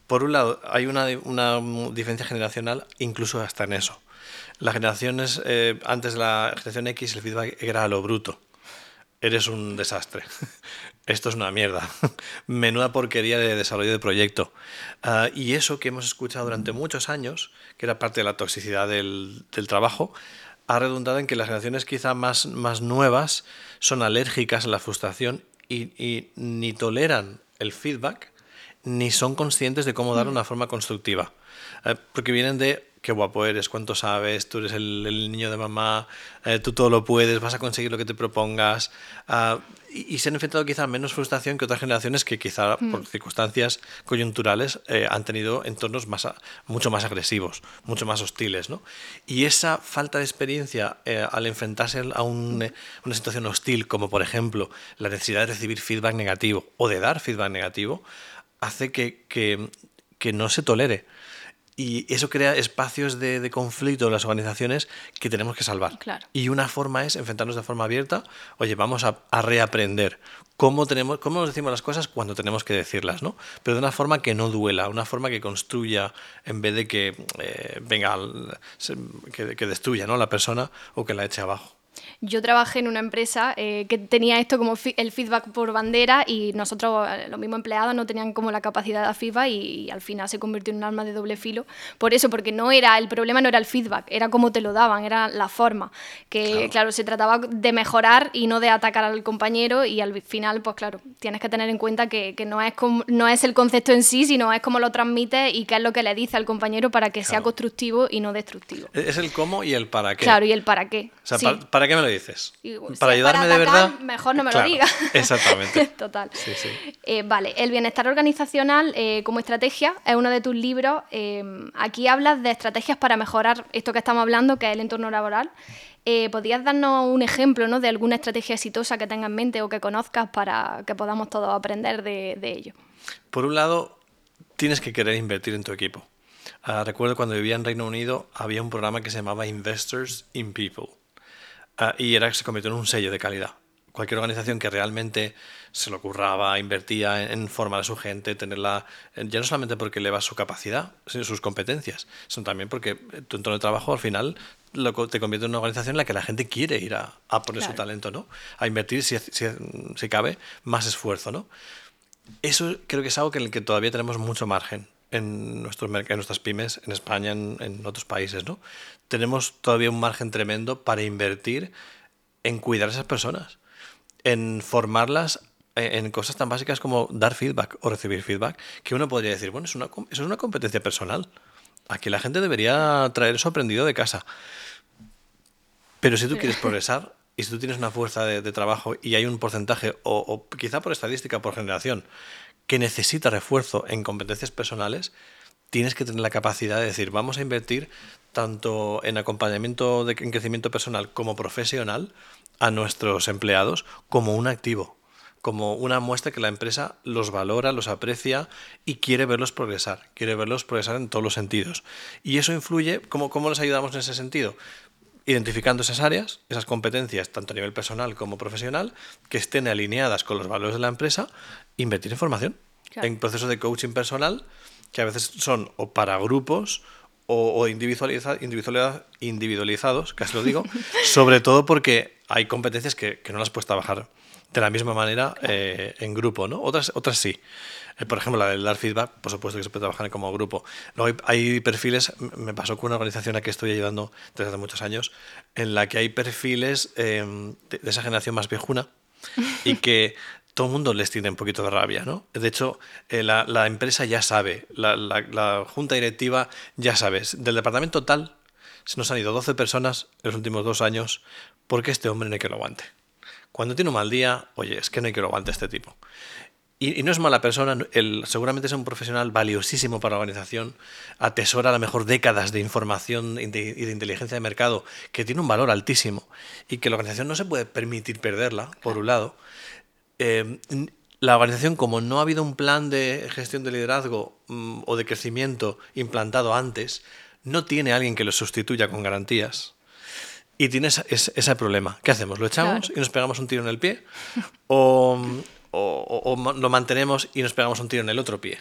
por un lado, hay una, una, diferencia generacional incluso hasta en eso. Las generaciones, eh, antes de la generación X, el feedback era a lo bruto. Eres un desastre. Esto es una mierda. Menuda porquería de desarrollo de proyecto. Ah, y eso que hemos escuchado durante muchos años, que era parte de la toxicidad del, del trabajo, ha redundado en que las generaciones quizá más, más nuevas son alérgicas a la frustración y, ni toleran el feedback ni son conscientes de cómo dar una forma constructiva. Eh, porque vienen de qué guapo eres, cuánto sabes, tú eres el, niño de mamá, eh, tú todo lo puedes, vas a conseguir lo que te propongas. Ah, y, se han enfrentado quizá menos frustración que otras generaciones que quizá por hmm. circunstancias coyunturales eh, han tenido entornos más mucho más agresivos, mucho más hostiles. ¿no? Y esa falta de experiencia eh, al enfrentarse a una situación hostil, como por ejemplo la necesidad de recibir feedback negativo o de dar feedback negativo, hace que, que, que no se tolere. Y eso crea espacios de, conflicto en las organizaciones que tenemos que salvar. Y una forma es enfrentarnos de forma abierta, oye, vamos a, reaprender cómo, tenemos, cómo nos decimos las cosas cuando tenemos que decirlas, ¿no? Pero de una forma que no duela, una forma que construya en vez de que eh, venga, que, que destruya ¿no? la persona o que la eche abajo. Yo trabajé en una empresa eh, que tenía esto como el feedback por bandera y nosotros, eh, los mismos empleados, no tenían como la capacidad de feedback y, al final se convirtió en un arma de doble filo. Por eso, porque no era, el problema no era el feedback, era cómo te lo daban, era la forma. Que claro. se trataba de mejorar y no de atacar al compañero y al final, pues claro, tienes que tener en cuenta que, no, es no es el concepto en sí, sino es cómo lo transmite y qué es lo que le dice al compañero para que sea constructivo y no destructivo. Es el cómo y el para qué. Claro, y el para qué. O sea, para, qué me lo dices? para ayudarme de verdad. Mejor no me lo digas. Exactamente. Total. Eh, vale, el bienestar organizacional eh, como estrategia es uno de tus libros. Eh, aquí hablas de estrategias para mejorar esto que estamos hablando, que es el entorno laboral. ¿Podrías darnos un ejemplo ¿no? de alguna estrategia exitosa que tengas en mente o que conozcas para que podamos todos aprender de, ello? Por un lado, tienes que querer invertir en tu equipo. Ah, recuerdo cuando vivía en Reino Unido había un programa que se llamaba Investors in People Ah, y era que se convirtió en un sello de calidad. Cualquier organización que realmente se lo curraba, invertía en, formar a su gente, tenerla, eh, ya no solamente porque eleva su capacidad, sino sus competencias, sino también porque tu entorno de trabajo al final lo, te convierte en una organización en la que la gente quiere ir a, poner su talento, ¿no? A invertir, si, si, cabe, más esfuerzo, ¿no? Eso creo que es algo en el que todavía tenemos mucho margen en, nuestros, en nuestras pymes, en España, en, en otros países, ¿no? tenemos todavía un margen tremendo para invertir en cuidar a esas personas, en formarlas en cosas tan básicas como dar feedback o recibir feedback, que uno podría decir, bueno, es una, eso es una competencia personal. Aquí la gente debería traer eso aprendido de casa. Pero si tú quieres progresar y si tú tienes una fuerza de, trabajo y hay un porcentaje, o, o, quizá por estadística, por generación, que necesita refuerzo en competencias personales, tienes que tener la capacidad de decir, vamos a invertir tanto en acompañamiento de, en crecimiento personal como profesional a nuestros empleados como un activo, como una muestra que la empresa los valora, los aprecia y quiere verlos progresar, quiere verlos progresar en todos los sentidos. Y eso influye, ¿cómo, cómo les ayudamos en ese sentido? Identificando esas áreas, esas competencias, tanto a nivel personal como profesional, que estén alineadas con los valores de la empresa, invertir en formación, en procesos de coaching personal, que a veces son o para grupos o, individualizados, casi lo digo, sobre todo porque hay competencias que, no las puedes trabajar de la misma manera eh, en grupo, ¿no? Otras, otras sí. Eh, por ejemplo, la del dar feedback, por supuesto que se puede trabajar como grupo. Luego hay, perfiles, me pasó con una organización a que estoy ayudando desde hace muchos años, en la que hay perfiles em, de, de, esa generación más viejuna y que todo el mundo les tiene un poquito de rabia, ¿no? De hecho, eh, la, empresa ya sabe, la, junta directiva ya sabe, del departamento tal se nos han ido 12 personas en los últimos dos años porque este hombre no hay que lo aguante. Cuando tiene un mal día, oye, es que no hay que lo aguante este tipo. y, y no es mala persona, él seguramente es un profesional valiosísimo para la organización, atesora a lo mejor décadas de información y de, de inteligencia de mercado que tiene un valor altísimo y que la organización no se puede permitir perderla, por un lado. Eh, la organización, como no ha habido un plan de gestión de liderazgo mm, o de crecimiento implantado antes, no tiene alguien que lo sustituya con garantías. Y tiene esa- es- ese problema. ¿Qué hacemos? ¿Lo echamos Claro. y nos pegamos un tiro en el pie? ¿O, o- o ma- lo mantenemos y nos pegamos un tiro en el otro pie?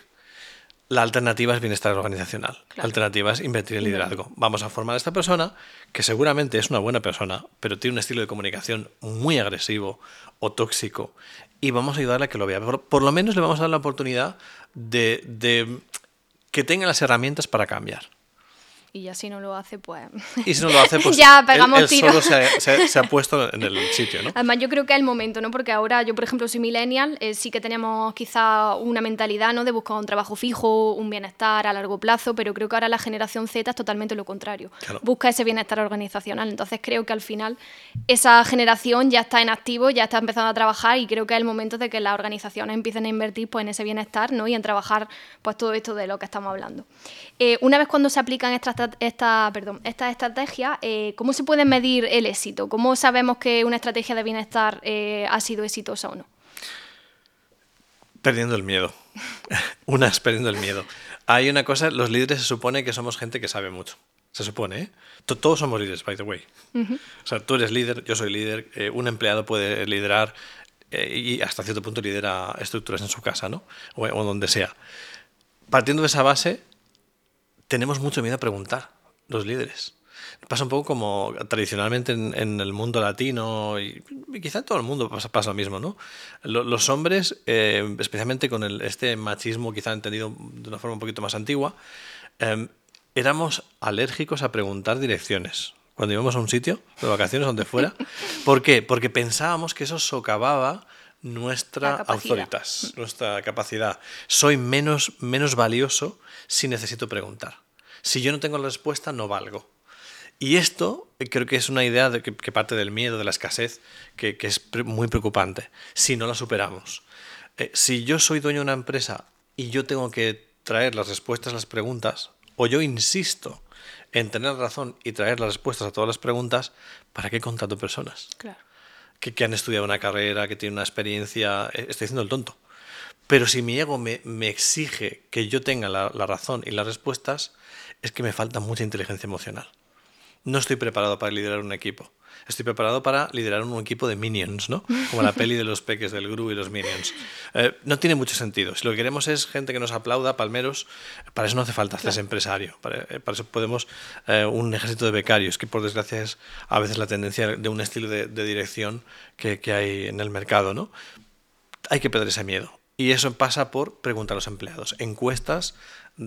La alternativa es bienestar organizacional. La alternativa es invertir en liderazgo. Vamos a formar a esta persona, que seguramente es una buena persona, pero tiene un estilo de comunicación muy agresivo o tóxico, y vamos a ayudarle a que lo vea. Por, por lo menos le vamos a dar la oportunidad de, de que tenga las herramientas para cambiar. Y ya si no lo hace, pues... Y si no lo hace, pues Ya pegamos él, él tiro. solo se ha, se ha- se ha puesto en el sitio, ¿no? Además, yo creo que es el momento, ¿no? Porque ahora yo, por ejemplo, soy millennial, eh, sí que tenemos quizá una mentalidad, ¿no? De buscar un trabajo fijo, un bienestar a largo plazo, pero creo que ahora la generación Z es totalmente lo contrario. Claro. Busca ese bienestar organizacional. Entonces, creo que al final esa generación ya está en activo, ya está empezando a trabajar y creo que es el momento de que las organizaciones empiecen a invertir pues, en ese bienestar, ¿no? Y en trabajar pues todo esto de lo que estamos hablando. Eh, una vez cuando se aplican estas esta, perdón, estas estrategias, eh, ¿cómo se puede medir el éxito? ¿Cómo sabemos que una estrategia de bienestar eh, ha sido exitosa o no? Perdiendo el miedo. Una es perdiendo el miedo. Hay una cosa, los líderes se supone que somos gente que sabe mucho. Se supone, ¿eh? To- Todos somos líderes, by the way. O sea, tú eres líder, yo soy líder, eh, un empleado puede liderar eh, y hasta cierto punto lidera estructuras en su casa, ¿no? O, o donde sea. Partiendo de esa base, tenemos mucho miedo a preguntar, los líderes. Pasa un poco como tradicionalmente en, en el mundo latino y, y quizá en todo el mundo pasa, pasa lo mismo, ¿no? Lo- los hombres, eh, especialmente con el- este machismo quizá entendido de una forma un poquito más antigua, eh, éramos alérgicos a preguntar direcciones. Cuando íbamos a un sitio, de vacaciones, donde fuera. ¿Por qué? Porque pensábamos que eso socavaba nuestra autoritas, nuestra capacidad. Soy menos, menos valioso si necesito preguntar. Si yo no tengo la respuesta, no valgo. Y esto eh, creo que es una idea de que, que parte del miedo, de la escasez, que, que es pre- muy preocupante si no la superamos. Eh, si yo soy dueño de una empresa y yo tengo que traer las respuestas a las preguntas, o yo insisto en tener razón y traer las respuestas a todas las preguntas, ¿para qué contrato personas? Claro. Que, han estudiado una carrera, que tienen una experiencia, eh, estoy diciendo el tonto. Pero si mi ego me, me exige que yo tenga la, la razón y las respuestas, es que me falta mucha inteligencia emocional. No estoy preparado para liderar un equipo. Estoy preparado para liderar un equipo de minions, ¿no? Como la peli de los peques del Gru y los minions. Eh, no tiene mucho sentido. Si lo que queremos es gente que nos aplauda, palmeros, para eso no hace falta hacerse empresario. Para, eh, para eso podemos eh, un ejército de becarios, que por desgracia es a veces la tendencia de un estilo de, de dirección que, que hay en el mercado, ¿no? Hay que perder ese miedo. Y eso pasa por preguntar a los empleados. Encuestas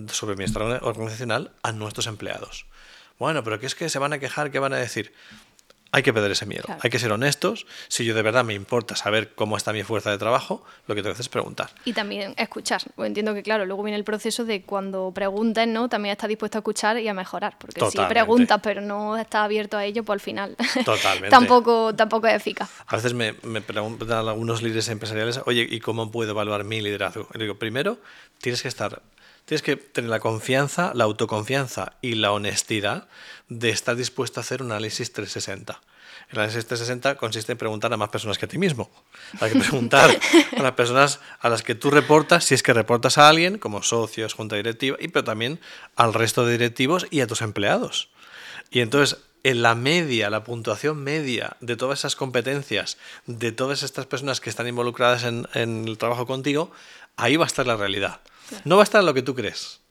sobre bienestar organizacional a nuestros empleados. Bueno, pero ¿qué es que se van a quejar? ¿Qué van a decir? Hay que perder ese miedo. Claro. Hay que ser honestos. Si yo de verdad me importa saber cómo está mi fuerza de trabajo, lo que tengo que hacer es preguntar. Y también escuchar. Pues entiendo que, claro, luego viene el proceso de cuando preguntes, ¿no? También estás dispuesto a escuchar y a mejorar. Porque si preguntas pero no estás abierto a ello, pues al final Totalmente. tampoco, tampoco es eficaz. A veces me, me preguntan algunos líderes empresariales, oye, ¿y cómo puedo evaluar mi liderazgo? Y digo, primero, tienes que estar, tienes que tener la confianza, la autoconfianza y la honestidad de estar dispuesto a hacer un análisis 360. El análisis 360 consiste en preguntar a más personas que a ti mismo. Hay que preguntar a las personas a las que tú reportas, si es que reportas a alguien, como socios, junta directiva, y pero también al resto de directivos y a tus empleados. Y entonces, en la media, la puntuación media de todas esas competencias, de todas estas personas que están involucradas en, en el trabajo contigo, ahí va a estar la realidad. No va a estar lo que tú crees.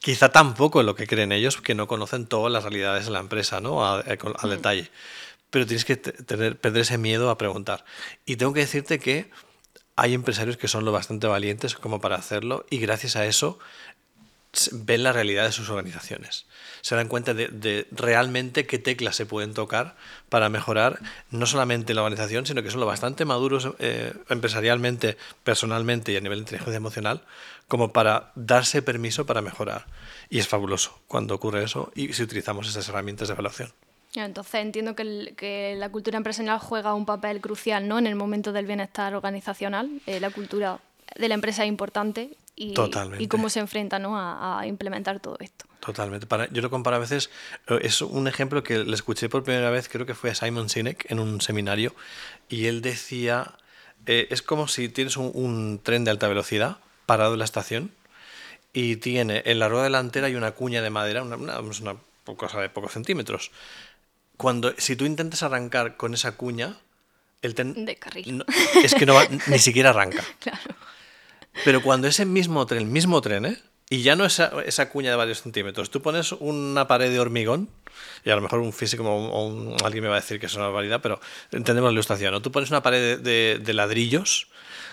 Quizá tampoco en lo que creen ellos, que no conocen todas las realidades de la empresa, ¿no? A- a- con- al detalle. Pero tienes que te- tener, perder ese miedo a preguntar. Y tengo que decirte que hay empresarios que son lo bastante valientes como para hacerlo y gracias a eso ven la realidad de sus organizaciones. Se dan cuenta de, de realmente qué teclas se pueden tocar para mejorar no solamente la organización, sino que son lo bastante maduros eh, empresarialmente, personalmente y a nivel de inteligencia emocional como para darse permiso para mejorar. Y es fabuloso cuando ocurre eso y si utilizamos esas herramientas de evaluación. Entonces entiendo que, el- que la cultura empresarial juega un papel crucial ¿no? en el momento del bienestar organizacional. Eh, la cultura de la empresa es importante y, y cómo se enfrenta ¿no? a, a implementar todo esto. Totalmente. Para, yo lo comparo a veces, eh, es un ejemplo que le escuché por primera vez, creo que fue a Simon Sinek en un seminario, y él decía, eh, es como si tienes un, un tren de alta velocidad parado en la estación y tiene en la rueda delantera hay una cuña de madera, una, una, una cosa de pocos centímetros. Cuando, si tú intentas arrancar con esa cuña, el tren... De carril. no- es que no va- ni siquiera arranca. Claro. Pero cuando ese mismo tren, el mismo tren, ¿eh? Y ya no esa, esa cuña de varios centímetros, tú pones una pared de hormigón, y a lo mejor un físico o, un- o un- alguien me va a decir que es una barbaridad, pero entendemos la ilustración, ¿no? Tú pones una pared de, de- de ladrillos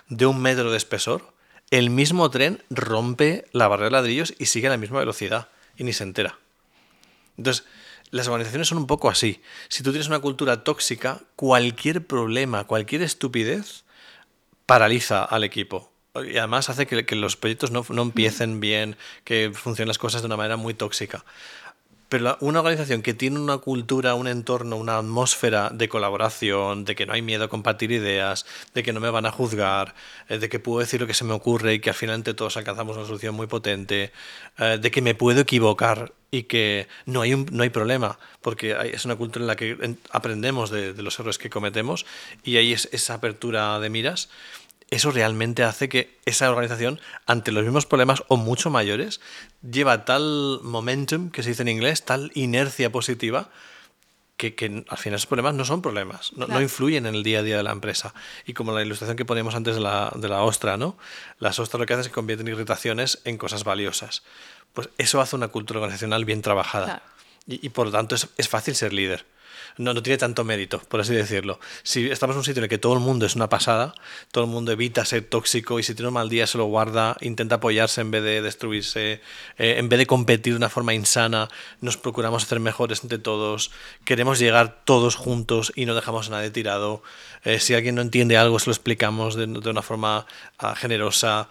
de un metro de espesor, el mismo tren rompe la barrera de ladrillos y sigue a la misma velocidad, y ni se entera. Entonces, las organizaciones son un poco así. Si tú tienes una cultura tóxica, cualquier problema, cualquier estupidez, paraliza al equipo. Y además hace que, que los proyectos no, no empiecen bien, que funcionen las cosas de una manera muy tóxica. Pero una organización que tiene una cultura, un entorno, una atmósfera de colaboración, de que no hay miedo a compartir ideas, de que no me van a juzgar, eh, de que puedo decir lo que se me ocurre y que al final entre todos alcanzamos una solución muy potente, eh, de que me puedo equivocar y que no hay, no hay problema, porque es una cultura en la que en- aprendemos de, de los errores que cometemos y ahí es esa apertura de miras eso realmente hace que esa organización, ante los mismos problemas o mucho mayores, lleva tal momentum, que se dice en inglés, tal inercia positiva, que, que al final esos problemas no son problemas, no, no influyen en el día a día de la empresa. Y como la ilustración que poníamos antes de la, de la ostra, ¿no? Las ostras lo que hacen es que convierten irritaciones en cosas valiosas. Pues eso hace una cultura organizacional bien trabajada. Claro. Y, y por lo tanto es, es fácil ser líder. No, no tiene tanto mérito, por así decirlo. Si estamos en un sitio en el que todo el mundo es una pasada, todo el mundo evita ser tóxico y si tiene un mal día se lo guarda, intenta apoyarse en vez de destruirse, eh, en vez de competir de una forma insana, nos procuramos hacer mejores entre todos, queremos llegar todos juntos y no dejamos a nadie tirado. Eh, si alguien no entiende algo, se lo explicamos de, de una forma ah, generosa.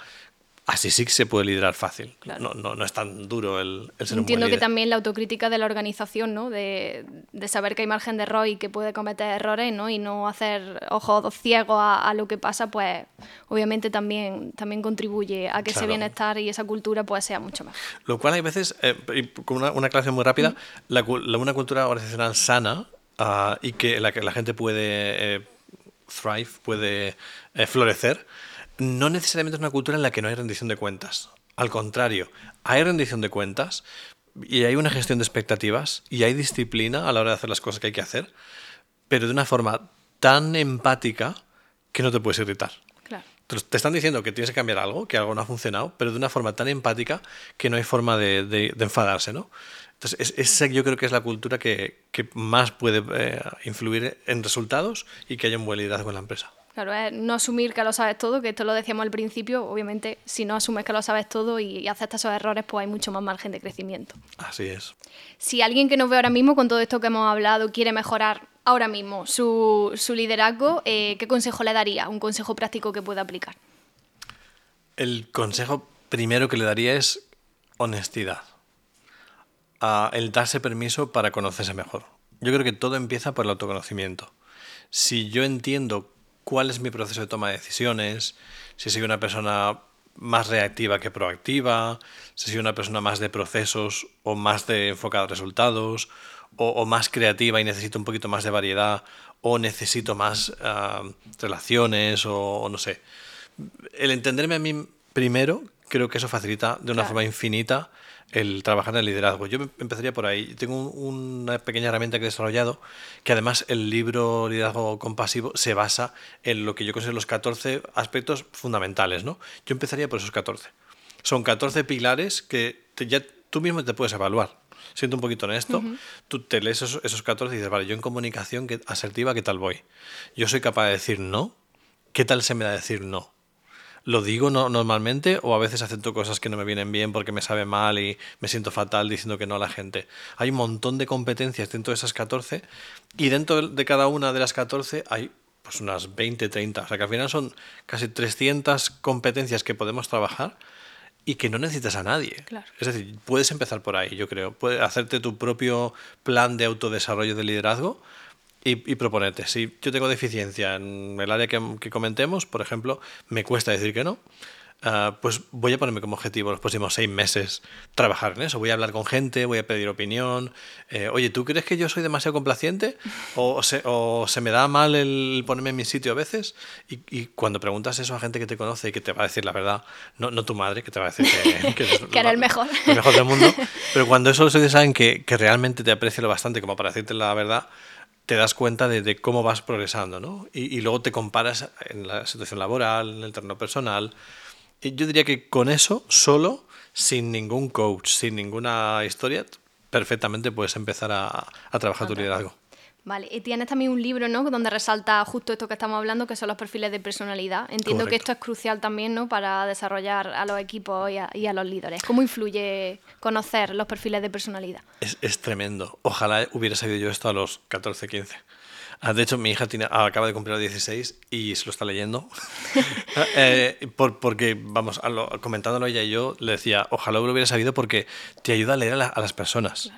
Así sí que se puede liderar fácil. Claro. No, no, no es tan duro el, el ser un buen Entiendo que también la autocrítica de la organización, ¿no? De, de saber que hay margen de error y que puede cometer errores, ¿no? Y no hacer ojos ciegos a, a lo que pasa, pues obviamente también, también contribuye a que ese Claro. bienestar y esa cultura pues sea mucho mejor. Lo cual hay veces, eh, con una, una aclaración muy rápida, la, la- una cultura organizacional sana ah, y que la que la gente puede eh, thrive, puede eh, florecer, no necesariamente es una cultura en la que no hay rendición de cuentas. Al contrario, hay rendición de cuentas y hay una gestión de expectativas y hay disciplina a la hora de hacer las cosas que hay que hacer, pero de una forma tan empática que no te puedes irritar. Claro. Te están diciendo que tienes que cambiar algo, que algo no ha funcionado, pero de una forma tan empática que no hay forma de, de- de enfadarse, ¿no? Entonces, es- esa yo creo que es la cultura que, que más puede eh, influir en resultados y que haya un buen liderazgo en la empresa. Claro, es no asumir que lo sabes todo, que esto lo decíamos al principio, obviamente si no asumes que lo sabes todo y, y aceptas esos errores, pues hay mucho más margen de crecimiento. Así es. Si alguien que nos ve ahora mismo con todo esto que hemos hablado quiere mejorar ahora mismo su, su liderazgo, eh, ¿qué consejo le daría? Un consejo práctico que pueda aplicar. El consejo primero que le daría es honestidad. El darse permiso para conocerse mejor. Yo creo que todo empieza por el autoconocimiento. Si yo entiendo cuál es mi proceso de toma de decisiones, si soy una persona más reactiva que proactiva, si soy una persona más de procesos o más de enfocada a resultados, o, o más creativa y necesito un poquito más de variedad, o necesito más ah, relaciones, o, o no sé el entenderme a mí primero, creo que eso facilita de una Claro. forma infinita el trabajar en el liderazgo. Yo empezaría por ahí. Tengo un- una pequeña herramienta que he desarrollado, que además el libro Liderazgo Compasivo se basa en lo que yo considero los 14 aspectos fundamentales. ¿no? Yo empezaría por esos 14. Son 14 pilares que te- ya tú mismo te puedes evaluar. Siento un poquito honesto, tú te lees esos, esos 14 y dices, vale, yo en comunicación ¿qué- asertiva, ¿qué tal voy? Yo soy capaz de decir no, ¿qué tal se me da decir no? Lo digo no- normalmente o a veces acepto cosas que no me vienen bien porque me sabe mal y me siento fatal diciendo que no a la gente. Hay un montón de competencias dentro de esas 14 y dentro de cada una de las 14 hay pues unas 20, 30. O sea que al final son casi 300 competencias que podemos trabajar y que no necesitas a nadie. Claro. Es decir, puedes empezar por ahí, yo creo. Puedes hacerte tu propio plan de autodesarrollo de liderazgo y, y proponerte. Si yo tengo deficiencia en el área que, que comentemos, por ejemplo, me cuesta decir que no, ah, pues voy a ponerme como objetivo los próximos seis meses trabajar en eso. Voy a hablar con gente, voy a pedir opinión. Eh, Oye, ¿tú crees que yo soy demasiado complaciente? ¿O se, o se me da mal el ponerme en mi sitio a veces? Y, y cuando preguntas eso a gente que te conoce y que te va a decir la verdad, no, no tu madre, que te va a decir que, que eres Que eres el mejor. el mejor del mundo, pero cuando eso los saben que, que realmente te aprecia lo bastante como para decirte la verdad, te das cuenta de, de cómo vas progresando, ¿no? Y, y luego te comparas en la situación laboral, en el terreno personal. Y yo diría que con eso, solo, sin ningún coach, sin ninguna historia, perfectamente puedes empezar a, a trabajar tu liderazgo. Vale, y tienes también un libro, ¿no? Donde resalta justo esto que estamos hablando, que son los perfiles de personalidad. Entiendo que esto es crucial también, ¿no? Para desarrollar a los equipos y a, y a los líderes. ¿Cómo influye conocer los perfiles de personalidad? Es, es tremendo. Ojalá hubiera sabido yo esto a los 14, 15. Ah, De hecho, mi hija tiene, acaba de cumplir los 16 y se lo está leyendo. Eh, por- porque, vamos, a lo- comentándolo ella y yo, le decía, ojalá lo hubiera sabido porque te ayuda a leer a, la- a las personas.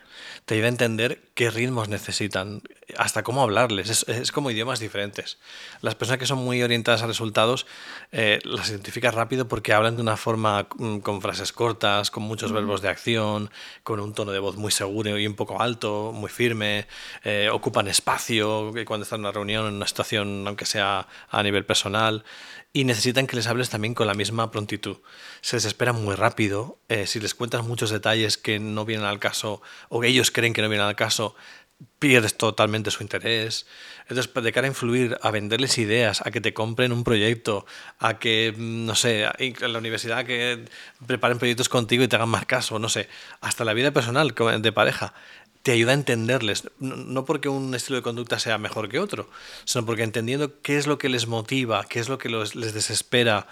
Te ayuda a entender qué ritmos necesitan, hasta cómo hablarles. Es, es como idiomas diferentes. Las personas que son muy orientadas a resultados eh, las identificas rápido porque hablan de una forma mm, con frases cortas, con muchos verbos de acción, con un tono de voz muy seguro y un poco alto, muy firme, eh, ocupan espacio que cuando están en una reunión, en una situación, aunque sea a nivel personal, y necesitan que les hables también con la misma prontitud. Se desesperan muy rápido, eh, si les cuentas muchos detalles que no vienen al caso o que ellos creen que no vienen al caso, pierdes totalmente su interés. Entonces, de cara a influir, a venderles ideas, a que te compren un proyecto, a que, mm, no sé, en la universidad que preparen proyectos contigo y te hagan más caso, no sé, hasta la vida personal de pareja, te ayuda a entenderles. No- porque un estilo de conducta sea mejor que otro, sino porque entendiendo qué es lo que les motiva, qué es lo que les desespera,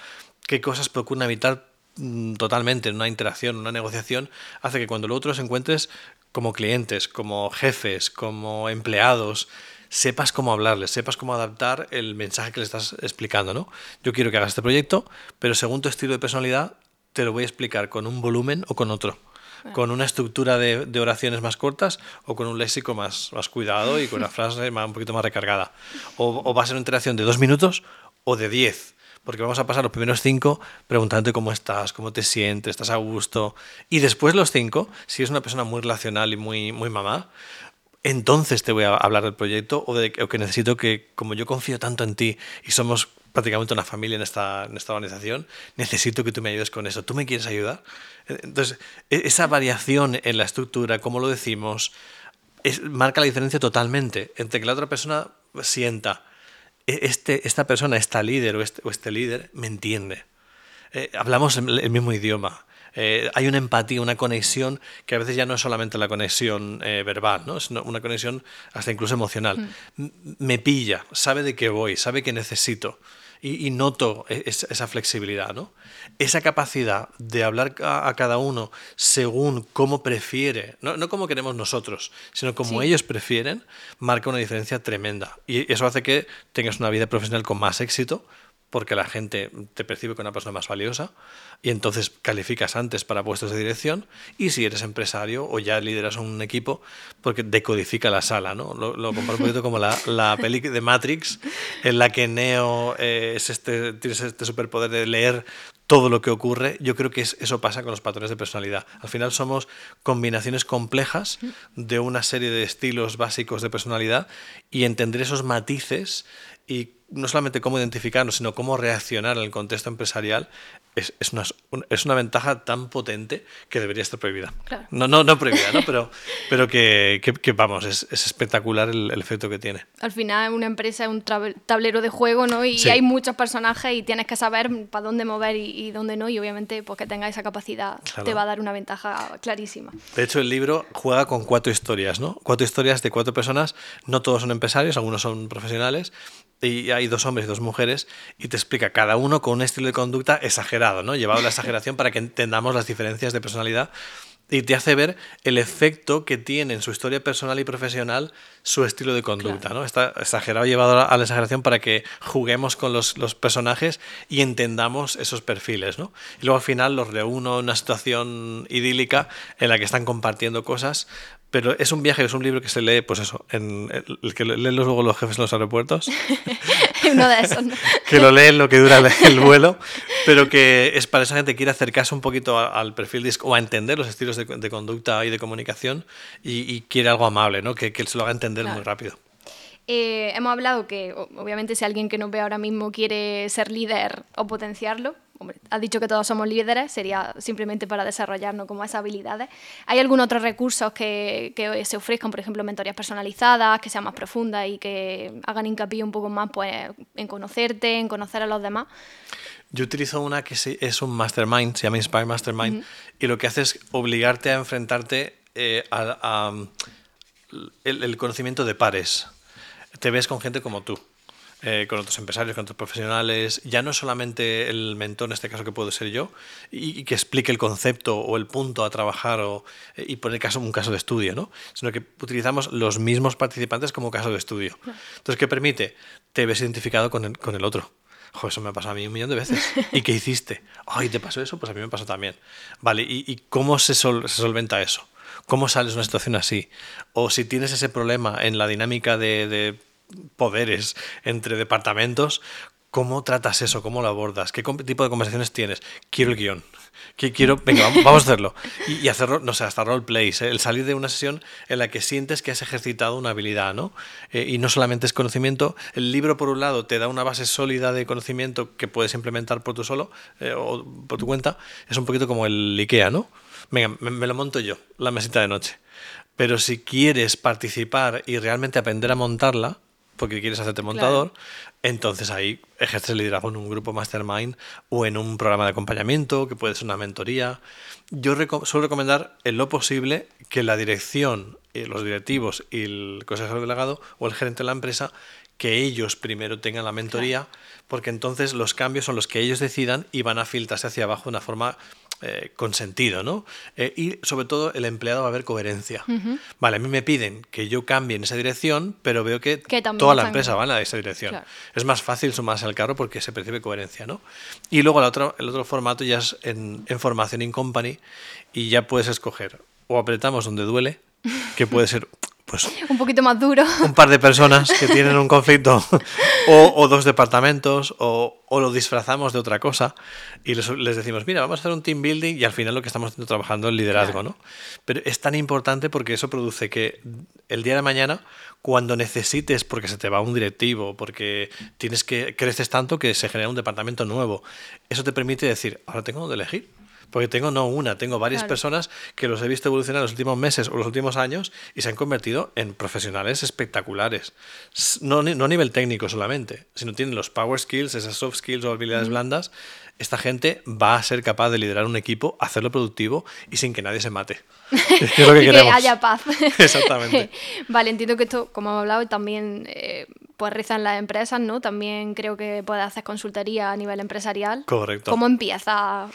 qué cosas procuran evitar mm, totalmente en una interacción, una negociación, hace que cuando luego te los encuentres como clientes, como jefes, como empleados, sepas cómo hablarles, sepas cómo adaptar el mensaje que le estás explicando, ¿no? Yo quiero que hagas este proyecto, pero según tu estilo de personalidad, te lo voy a explicar con un volumen o con otro. Con una estructura de, de oraciones más cortas o con un léxico más, más cuidado y con una frase más- un poquito más recargada. O, o va a ser una interacción de dos minutos o de diez. Porque vamos a pasar los primeros cinco preguntándote cómo estás, cómo te sientes, estás a gusto. Y después los cinco, si es una persona muy relacional y muy, muy mamá, entonces te voy a hablar del proyecto o de o que necesito que, como yo confío tanto en ti y somos prácticamente una familia en esta, en esta organización, necesito que tú me ayudes con eso. ¿Tú me quieres ayudar? Entonces, e- esa variación en la estructura, cómo lo decimos, es- marca la diferencia totalmente entre que la otra persona sienta, "E- este, esta persona, esta líder o este, o este líder, me entiende. Eh, hablamos el mismo idioma. Eh, hay una empatía, una conexión que a veces ya no es solamente la conexión eh, verbal, ¿no? sino una conexión hasta incluso emocional. M- Me pilla, sabe de qué voy, sabe que necesito. Y, y noto e- es- esa flexibilidad, ¿no? Esa capacidad de hablar a, a cada uno según cómo prefiere, no, no como queremos nosotros, sino como Sí. ellos prefieren, marca una diferencia tremenda. Y eso hace que tengas una vida profesional con más éxito, porque la gente te percibe como una persona más valiosa y entonces calificas antes para puestos de dirección y si eres empresario o ya lideras un equipo porque decodifica la sala, ¿no? Lo, lo comparo un poquito como la, la peli de Matrix en la que Neo eh, es este, tienes este superpoder de leer todo lo que ocurre. Yo creo que es- eso pasa con los patrones de personalidad. Al final somos combinaciones complejas de una serie de estilos básicos de personalidad y entender esos matices y no solamente cómo identificarnos, sino cómo reaccionar en el contexto empresarial es, es una, es una ventaja tan potente que debería estar prohibida. Claro. No, no, no prohibida, ¿no? pero, pero que, que- que, vamos, es, es espectacular el, el efecto que tiene. Al final una empresa es un tablero de juego, ¿no? Y Sí. hay muchos personajes y tienes que saber para dónde mover y, y dónde no. Y obviamente, pues que tenga esa capacidad Claro. te va a dar una ventaja clarísima. De hecho, el libro juega con cuatro historias, ¿no? Cuatro historias de cuatro personas, no todos son empresarios, algunos son profesionales, y hay dos hombres y dos mujeres, y te explica cada uno con un estilo de conducta exagerado, ¿no? Llevado a la exageración para que entendamos las diferencias de personalidad y te hace ver el efecto que tiene en su historia personal y profesional su estilo de conducta, ¿no? Está exagerado, llevado a la- a la exageración para que juguemos con los, los personajes y entendamos esos perfiles, ¿no? Y luego al final los reúno en una situación idílica en la que están compartiendo cosas pero es un viaje, es un libro que se lee, pues eso, en, el que leen luego los jefes en los aeropuertos. Uno de esos, ¿no? que lo leen lo que dura el, vuelo, pero que es para esa gente que quiere acercarse un poquito al perfil disco o a entender los estilos de, conducta y de comunicación y, quiere algo amable, ¿no? Que, que se lo haga entender muy rápido. Eh, hemos hablado que, obviamente, si alguien que nos ve ahora mismo quiere ser líder o potenciarlo, hombre, has dicho que todos somos líderes, sería simplemente para desarrollarnos como esas habilidades. ¿Hay algún otro recursos que, que, se ofrezcan, por ejemplo, mentorías personalizadas, que sean más profundas y que hagan hincapié un poco más pues, en conocerte, en conocer a los demás? Yo utilizo una que es un mastermind, se llama Inspire Mastermind, y lo que hace es obligarte a enfrentarte eh, al el conocimiento de pares te ves con gente como tú. Eh, con otros empresarios, con otros profesionales, ya no solamente el mentor, en este caso que puedo ser yo, y, que explique el concepto o el punto a trabajar o, eh, y poner caso, un caso de estudio, ¿no? sino que utilizamos los mismos participantes como caso de estudio. Entonces, ¿qué permite? Te ves identificado con el, con el otro. Joder, eso me ha pasado a mí un millón de veces. ¿Y qué hiciste? Ay, ¿te pasó eso? Pues a mí me pasó también. Vale, ¿y, cómo se, se solventa eso? ¿Cómo sales de una situación así? O si tienes ese problema en la dinámica de, poderes entre departamentos, ¿cómo tratas eso? ¿Cómo lo abordas? ¿Qué tipo de conversaciones tienes? Quiero el guion. Quiero, vamos a hacerlo. Y, hacerlo, no sé, hasta roleplays, ¿eh? el salir de una sesión en la que sientes que has ejercitado una habilidad, ¿no? Eh, y no solamente es conocimiento. El libro, por un lado, te da una base sólida de conocimiento que puedes implementar por tu solo eh, o por tu cuenta. Es un poquito como el IKEA, ¿no? venga, me, lo monto yo, la mesita de noche. Pero si quieres participar y realmente aprender a montarla, porque quieres hacerte montador, entonces ahí ejerces el liderazgo en un grupo mastermind o en un programa de acompañamiento, que puede ser una mentoría. Yo suelo recomendar en lo posible que la dirección, y los directivos y el consejero delegado o el gerente de la empresa, que ellos primero tengan la mentoría, porque entonces los cambios son los que ellos decidan y van a filtrarse hacia abajo de una forma eh, con sentido, ¿no? Eh, y sobre todo el empleado va a ver coherencia. Vale, a mí me piden que yo cambie en esa dirección, pero veo que, toda la empresa va en esa dirección. Es más fácil sumarse al carro porque se percibe coherencia, ¿no? Y luego el otro, el otro formato ya es en, en formación in company y ya puedes escoger o apretamos donde duele, que puede ser pues, un poquito más duro. Un par de personas que tienen un conflicto o, dos departamentos o, lo disfrazamos de otra cosa y les, decimos, mira, vamos a hacer un team building y al final lo que estamos haciendo trabajando es el liderazgo, ¿no? Pero es tan importante porque eso produce que el día de mañana, cuando necesites, porque se te va un directivo, porque tienes que creces tanto que se genera un departamento nuevo, eso te permite decir, ahora tengo donde elegir porque tengo no una, tengo varias personas que los he visto evolucionar los últimos meses o los últimos años y se han convertido en profesionales espectaculares. No, no a nivel técnico solamente, sino tienen los power skills, esas soft skills o habilidades blandas. Esta gente va a ser capaz de liderar un equipo, hacerlo productivo y sin que nadie se mate. Es lo que, y que haya paz. Exactamente. vale, entiendo que esto, como hemos hablado, también eh, pues rizan las empresas, ¿no? También creo que puede hacer consultoría a nivel empresarial. Correcto. ¿Cómo empieza?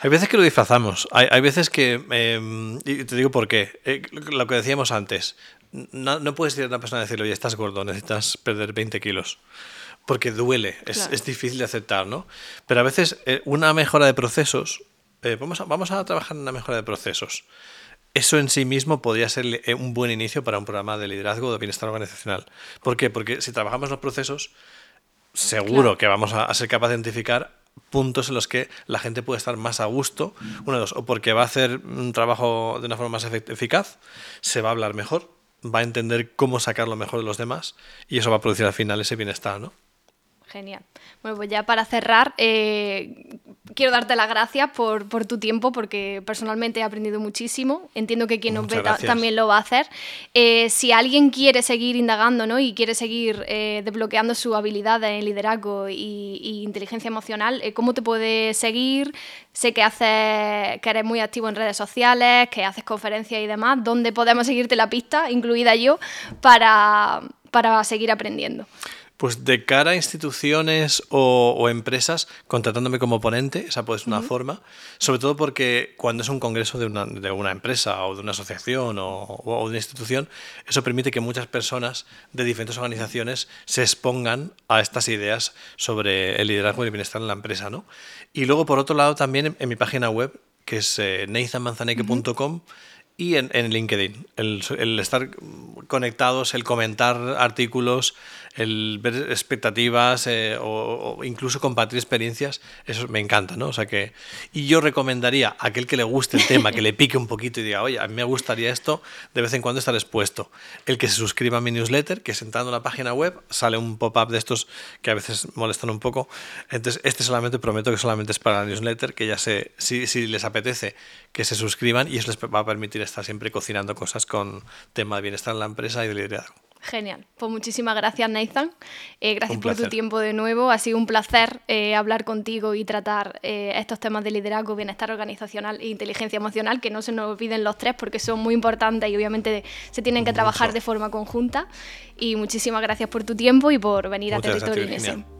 Hay veces que lo disfrazamos. Hay, veces que. Em, y te digo por qué. Eh, lo que decíamos antes. No, puedes ir a una persona y decirle, oye, estás gordo, necesitas perder 20 kilos. Porque duele, es, difícil de aceptar, ¿no? Pero a veces eh, una mejora de procesos. Eh, vamos, a, vamos a trabajar en una mejora de procesos. Eso en sí mismo podría ser un buen inicio para un programa de liderazgo de bienestar organizacional. ¿Por qué? Porque si trabajamos los procesos, seguro que vamos a, ser capaces de identificar puntos en los que la gente puede estar más a gusto, uno de dos, o porque va a hacer un trabajo de una forma más eficaz, se va a hablar mejor, va a entender cómo sacar lo mejor de los demás y eso va a producir al final ese bienestar, ¿no? Genial. Bueno, pues ya para cerrar, eh, quiero darte las gracias por, tu tiempo, porque personalmente he aprendido muchísimo. Entiendo que quien nos ve también lo va a hacer. Eh, si alguien quiere seguir indagando ¿no? y quiere seguir eh, desbloqueando su habilidad en liderazgo y, inteligencia emocional, ¿cómo te puede seguir? Sé que, haces, que eres muy activo en redes sociales, que haces conferencias y demás. ¿Dónde podemos seguirte la pista, incluida yo, para, para seguir aprendiendo? Pues de cara a instituciones o, empresas, contratándome como ponente, esa puede ser una forma, sobre todo porque cuando es un congreso de una, de una empresa o de una asociación o, de una institución, eso permite que muchas personas de diferentes organizaciones se expongan a estas ideas sobre el liderazgo y el bienestar en la empresa. ¿no? Y luego, por otro lado, también en, mi página web, que es eh, y en, en LinkedIn. El, el, estar conectados, el comentar artículos, el ver expectativas eh, o, o, incluso compartir experiencias, eso me encanta, ¿no? O sea que, y yo recomendaría a aquel que le guste el tema, que le pique un poquito y diga, oye, a mí me gustaría esto, de vez en cuando estar expuesto. El que se suscriba a mi newsletter, que sentando en la página web sale un pop-up de estos que a veces molestan un poco. Entonces, este solamente prometo que solamente es para la newsletter, que ya sé, si, si les apetece, que se suscriban y eso les va a permitir estar siempre cocinando cosas con tema de bienestar en la empresa y de liderazgo. Genial. Pues muchísimas gracias, Nathan. Eh, gracias por tu tiempo de nuevo. Ha sido un placer eh, hablar contigo y tratar eh, estos temas de liderazgo, bienestar organizacional e inteligencia emocional, que no se nos olviden los tres porque son muy importantes y obviamente se tienen que Mucho. trabajar de forma conjunta. Y muchísimas gracias por tu tiempo y por venir Muchas a Territorio.